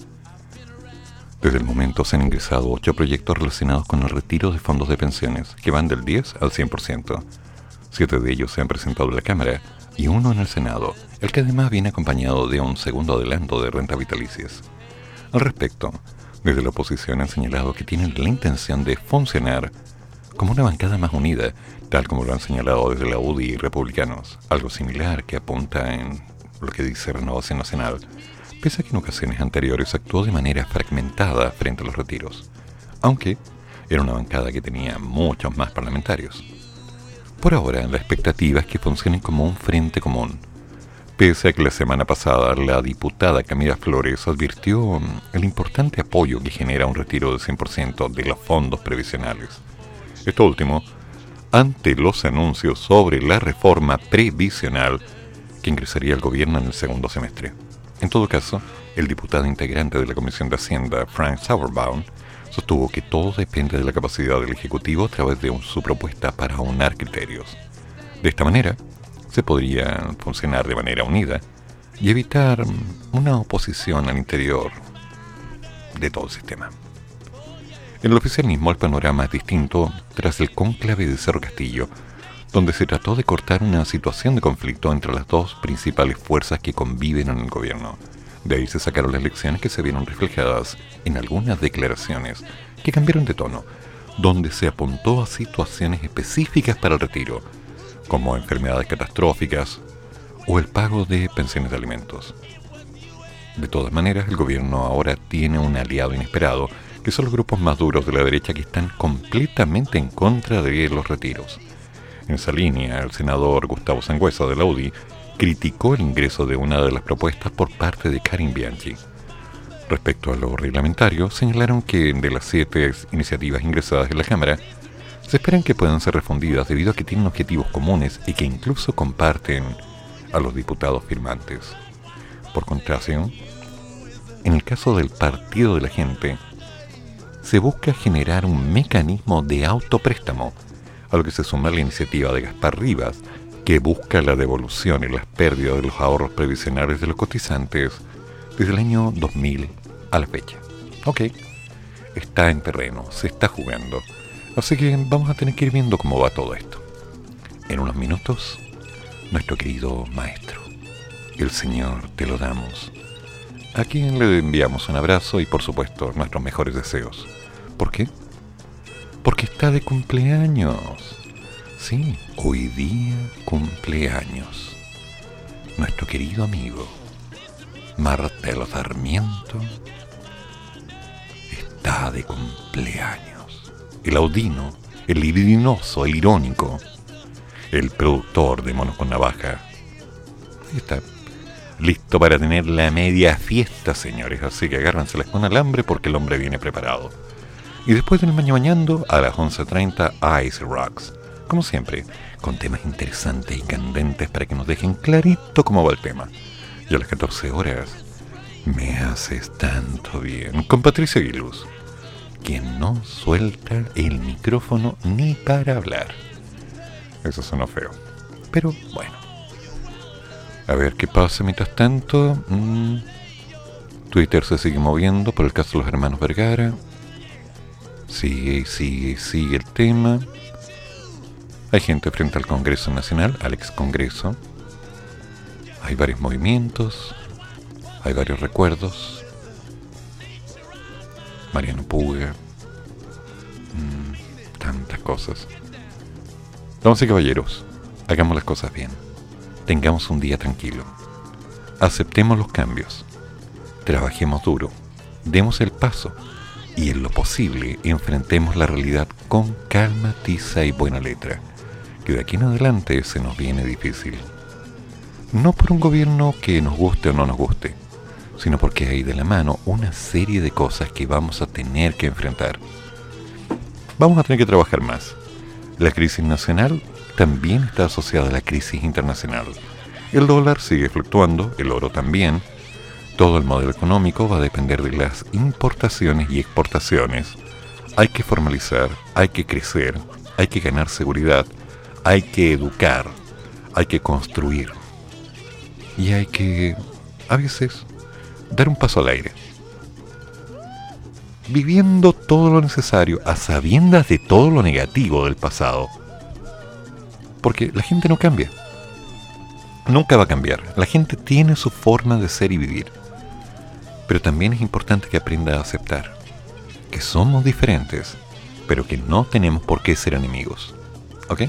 Desde el momento se han ingresado ocho proyectos relacionados con el retiro de fondos de pensiones, que van del 10 al 100%. Siete de ellos se han presentado en la Cámara y uno en el Senado, el que además viene acompañado de un segundo adelanto de renta vitalicias. Al respecto, desde la oposición han señalado que tienen la intención de funcionar como una bancada más unida, tal como lo han señalado desde la UDI y republicanos, algo similar que apunta en lo que dice Renovación Nacional, pese a que en ocasiones anteriores actuó de manera fragmentada frente a los retiros, aunque era una bancada que tenía muchos más parlamentarios. Por ahora, la expectativa es que funcionen como un frente común, pese a que la semana pasada la diputada Camila Flores advirtió el importante apoyo que genera un retiro del 100% de los fondos previsionales. Esto último, ante los anuncios sobre la reforma previsional que ingresaría al gobierno en el segundo semestre. En todo caso, el diputado integrante de la Comisión de Hacienda, Frank Sauerbaum, sostuvo que todo depende de la capacidad del Ejecutivo a través de su propuesta para aunar criterios. De esta manera, se podría funcionar de manera unida y evitar una oposición al interior de todo el sistema. En el oficialismo el panorama es distinto tras el cónclave de Cerro Castillo, donde se trató de cortar una situación de conflicto entre las dos principales fuerzas que conviven en el gobierno. De ahí se sacaron las lecciones que se vieron reflejadas en algunas declaraciones que cambiaron de tono, donde se apuntó a situaciones específicas para el retiro, como enfermedades catastróficas o el pago de pensiones de alimentos. De todas maneras, el gobierno ahora tiene un aliado inesperado, que son los grupos más duros de la derecha que están completamente en contra de los retiros. En esa línea, el senador Gustavo Sangüesa de la UDI criticó el ingreso de una de las propuestas por parte de Karim Bianchi. Respecto a lo reglamentario, señalaron que de las siete iniciativas ingresadas en la Cámara, se esperan que puedan ser refundidas debido a que tienen objetivos comunes y que incluso comparten a los diputados firmantes. Por contraste, en el caso del Partido de la Gente, se busca generar un mecanismo de autopréstamo, a lo que se suma la iniciativa de Gaspar Rivas, que busca la devolución y las pérdidas de los ahorros previsionales de los cotizantes desde el año 2000 a la fecha. Ok, está en terreno, se está jugando. Así que vamos a tener que ir viendo cómo va todo esto. En unos minutos, nuestro querido maestro, el Señor te lo damos, a quien le enviamos un abrazo y por supuesto nuestros mejores deseos. ¿Por qué? Porque está de cumpleaños. Sí, hoy día cumpleaños. Nuestro querido amigo Martelo Sarmiento está de cumpleaños. El audino, el libidinoso, el irónico, el productor de Monos con Navaja. Ahí está. Listo para tener la media fiesta, señores. Así que agárrenselas con alambre porque el hombre viene preparado. Y después del mañana mañando, a las 11.30, Ice Rocks. Como siempre, con temas interesantes y candentes para que nos dejen clarito cómo va el tema. Y a las 14 horas, me haces tanto bien. Con Patricia Aguiluz, quien no suelta el micrófono ni para hablar. Eso sonó feo. Pero bueno. A ver qué pasa mientras tanto. Mm. Twitter se sigue moviendo por el caso de los hermanos Vergara. Sigue sigue sigue el tema. Hay gente frente al Congreso Nacional, al ex Congreso. Hay varios movimientos. Hay varios recuerdos. Mariano Puga. Mm, tantas cosas. Damas y caballeros, hagamos las cosas bien. Tengamos un día tranquilo. Aceptemos los cambios. Trabajemos duro. Demos el paso. y en lo posible enfrentemos la realidad con calma, tiza y buena letra, que de aquí en adelante se nos viene difícil. No por un gobierno que nos guste o no nos guste, sino porque hay de la mano una serie de cosas que vamos a tener que enfrentar. Vamos a tener que trabajar más. La crisis nacional también está asociada a la crisis internacional. El dólar sigue fluctuando, el oro también. Todo el modelo económico va a depender de las importaciones y exportaciones. Hay que formalizar, hay que crecer, hay que ganar seguridad, hay que educar, hay que construir. Y hay que, a veces, dar un paso al aire. Viviendo todo lo necesario a sabiendas de todo lo negativo del pasado. Porque la gente no cambia. Nunca va a cambiar. La gente tiene su forma de ser y vivir. Pero también es importante que aprenda a aceptar que somos diferentes, pero que no tenemos por qué ser enemigos. ¿Ok?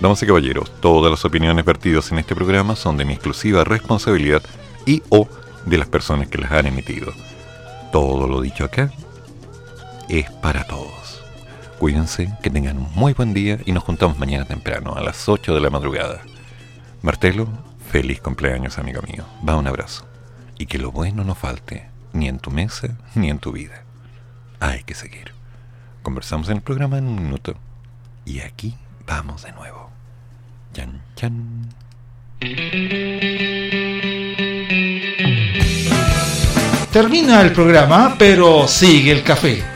Damas y caballeros, todas las opiniones vertidas en este programa son de mi exclusiva responsabilidad y o de las personas que las han emitido. Todo lo dicho acá es para todos. Cuídense, que tengan un muy buen día y nos juntamos mañana temprano a las 8 de la madrugada. Martelo, feliz cumpleaños amigo mío. Va un abrazo. Y que lo bueno no falte, ni en tu mesa, ni en tu vida. Hay que seguir. Conversamos en el programa en un minuto. Y aquí vamos de nuevo. Chan, chan. Termina el programa, pero sigue el café.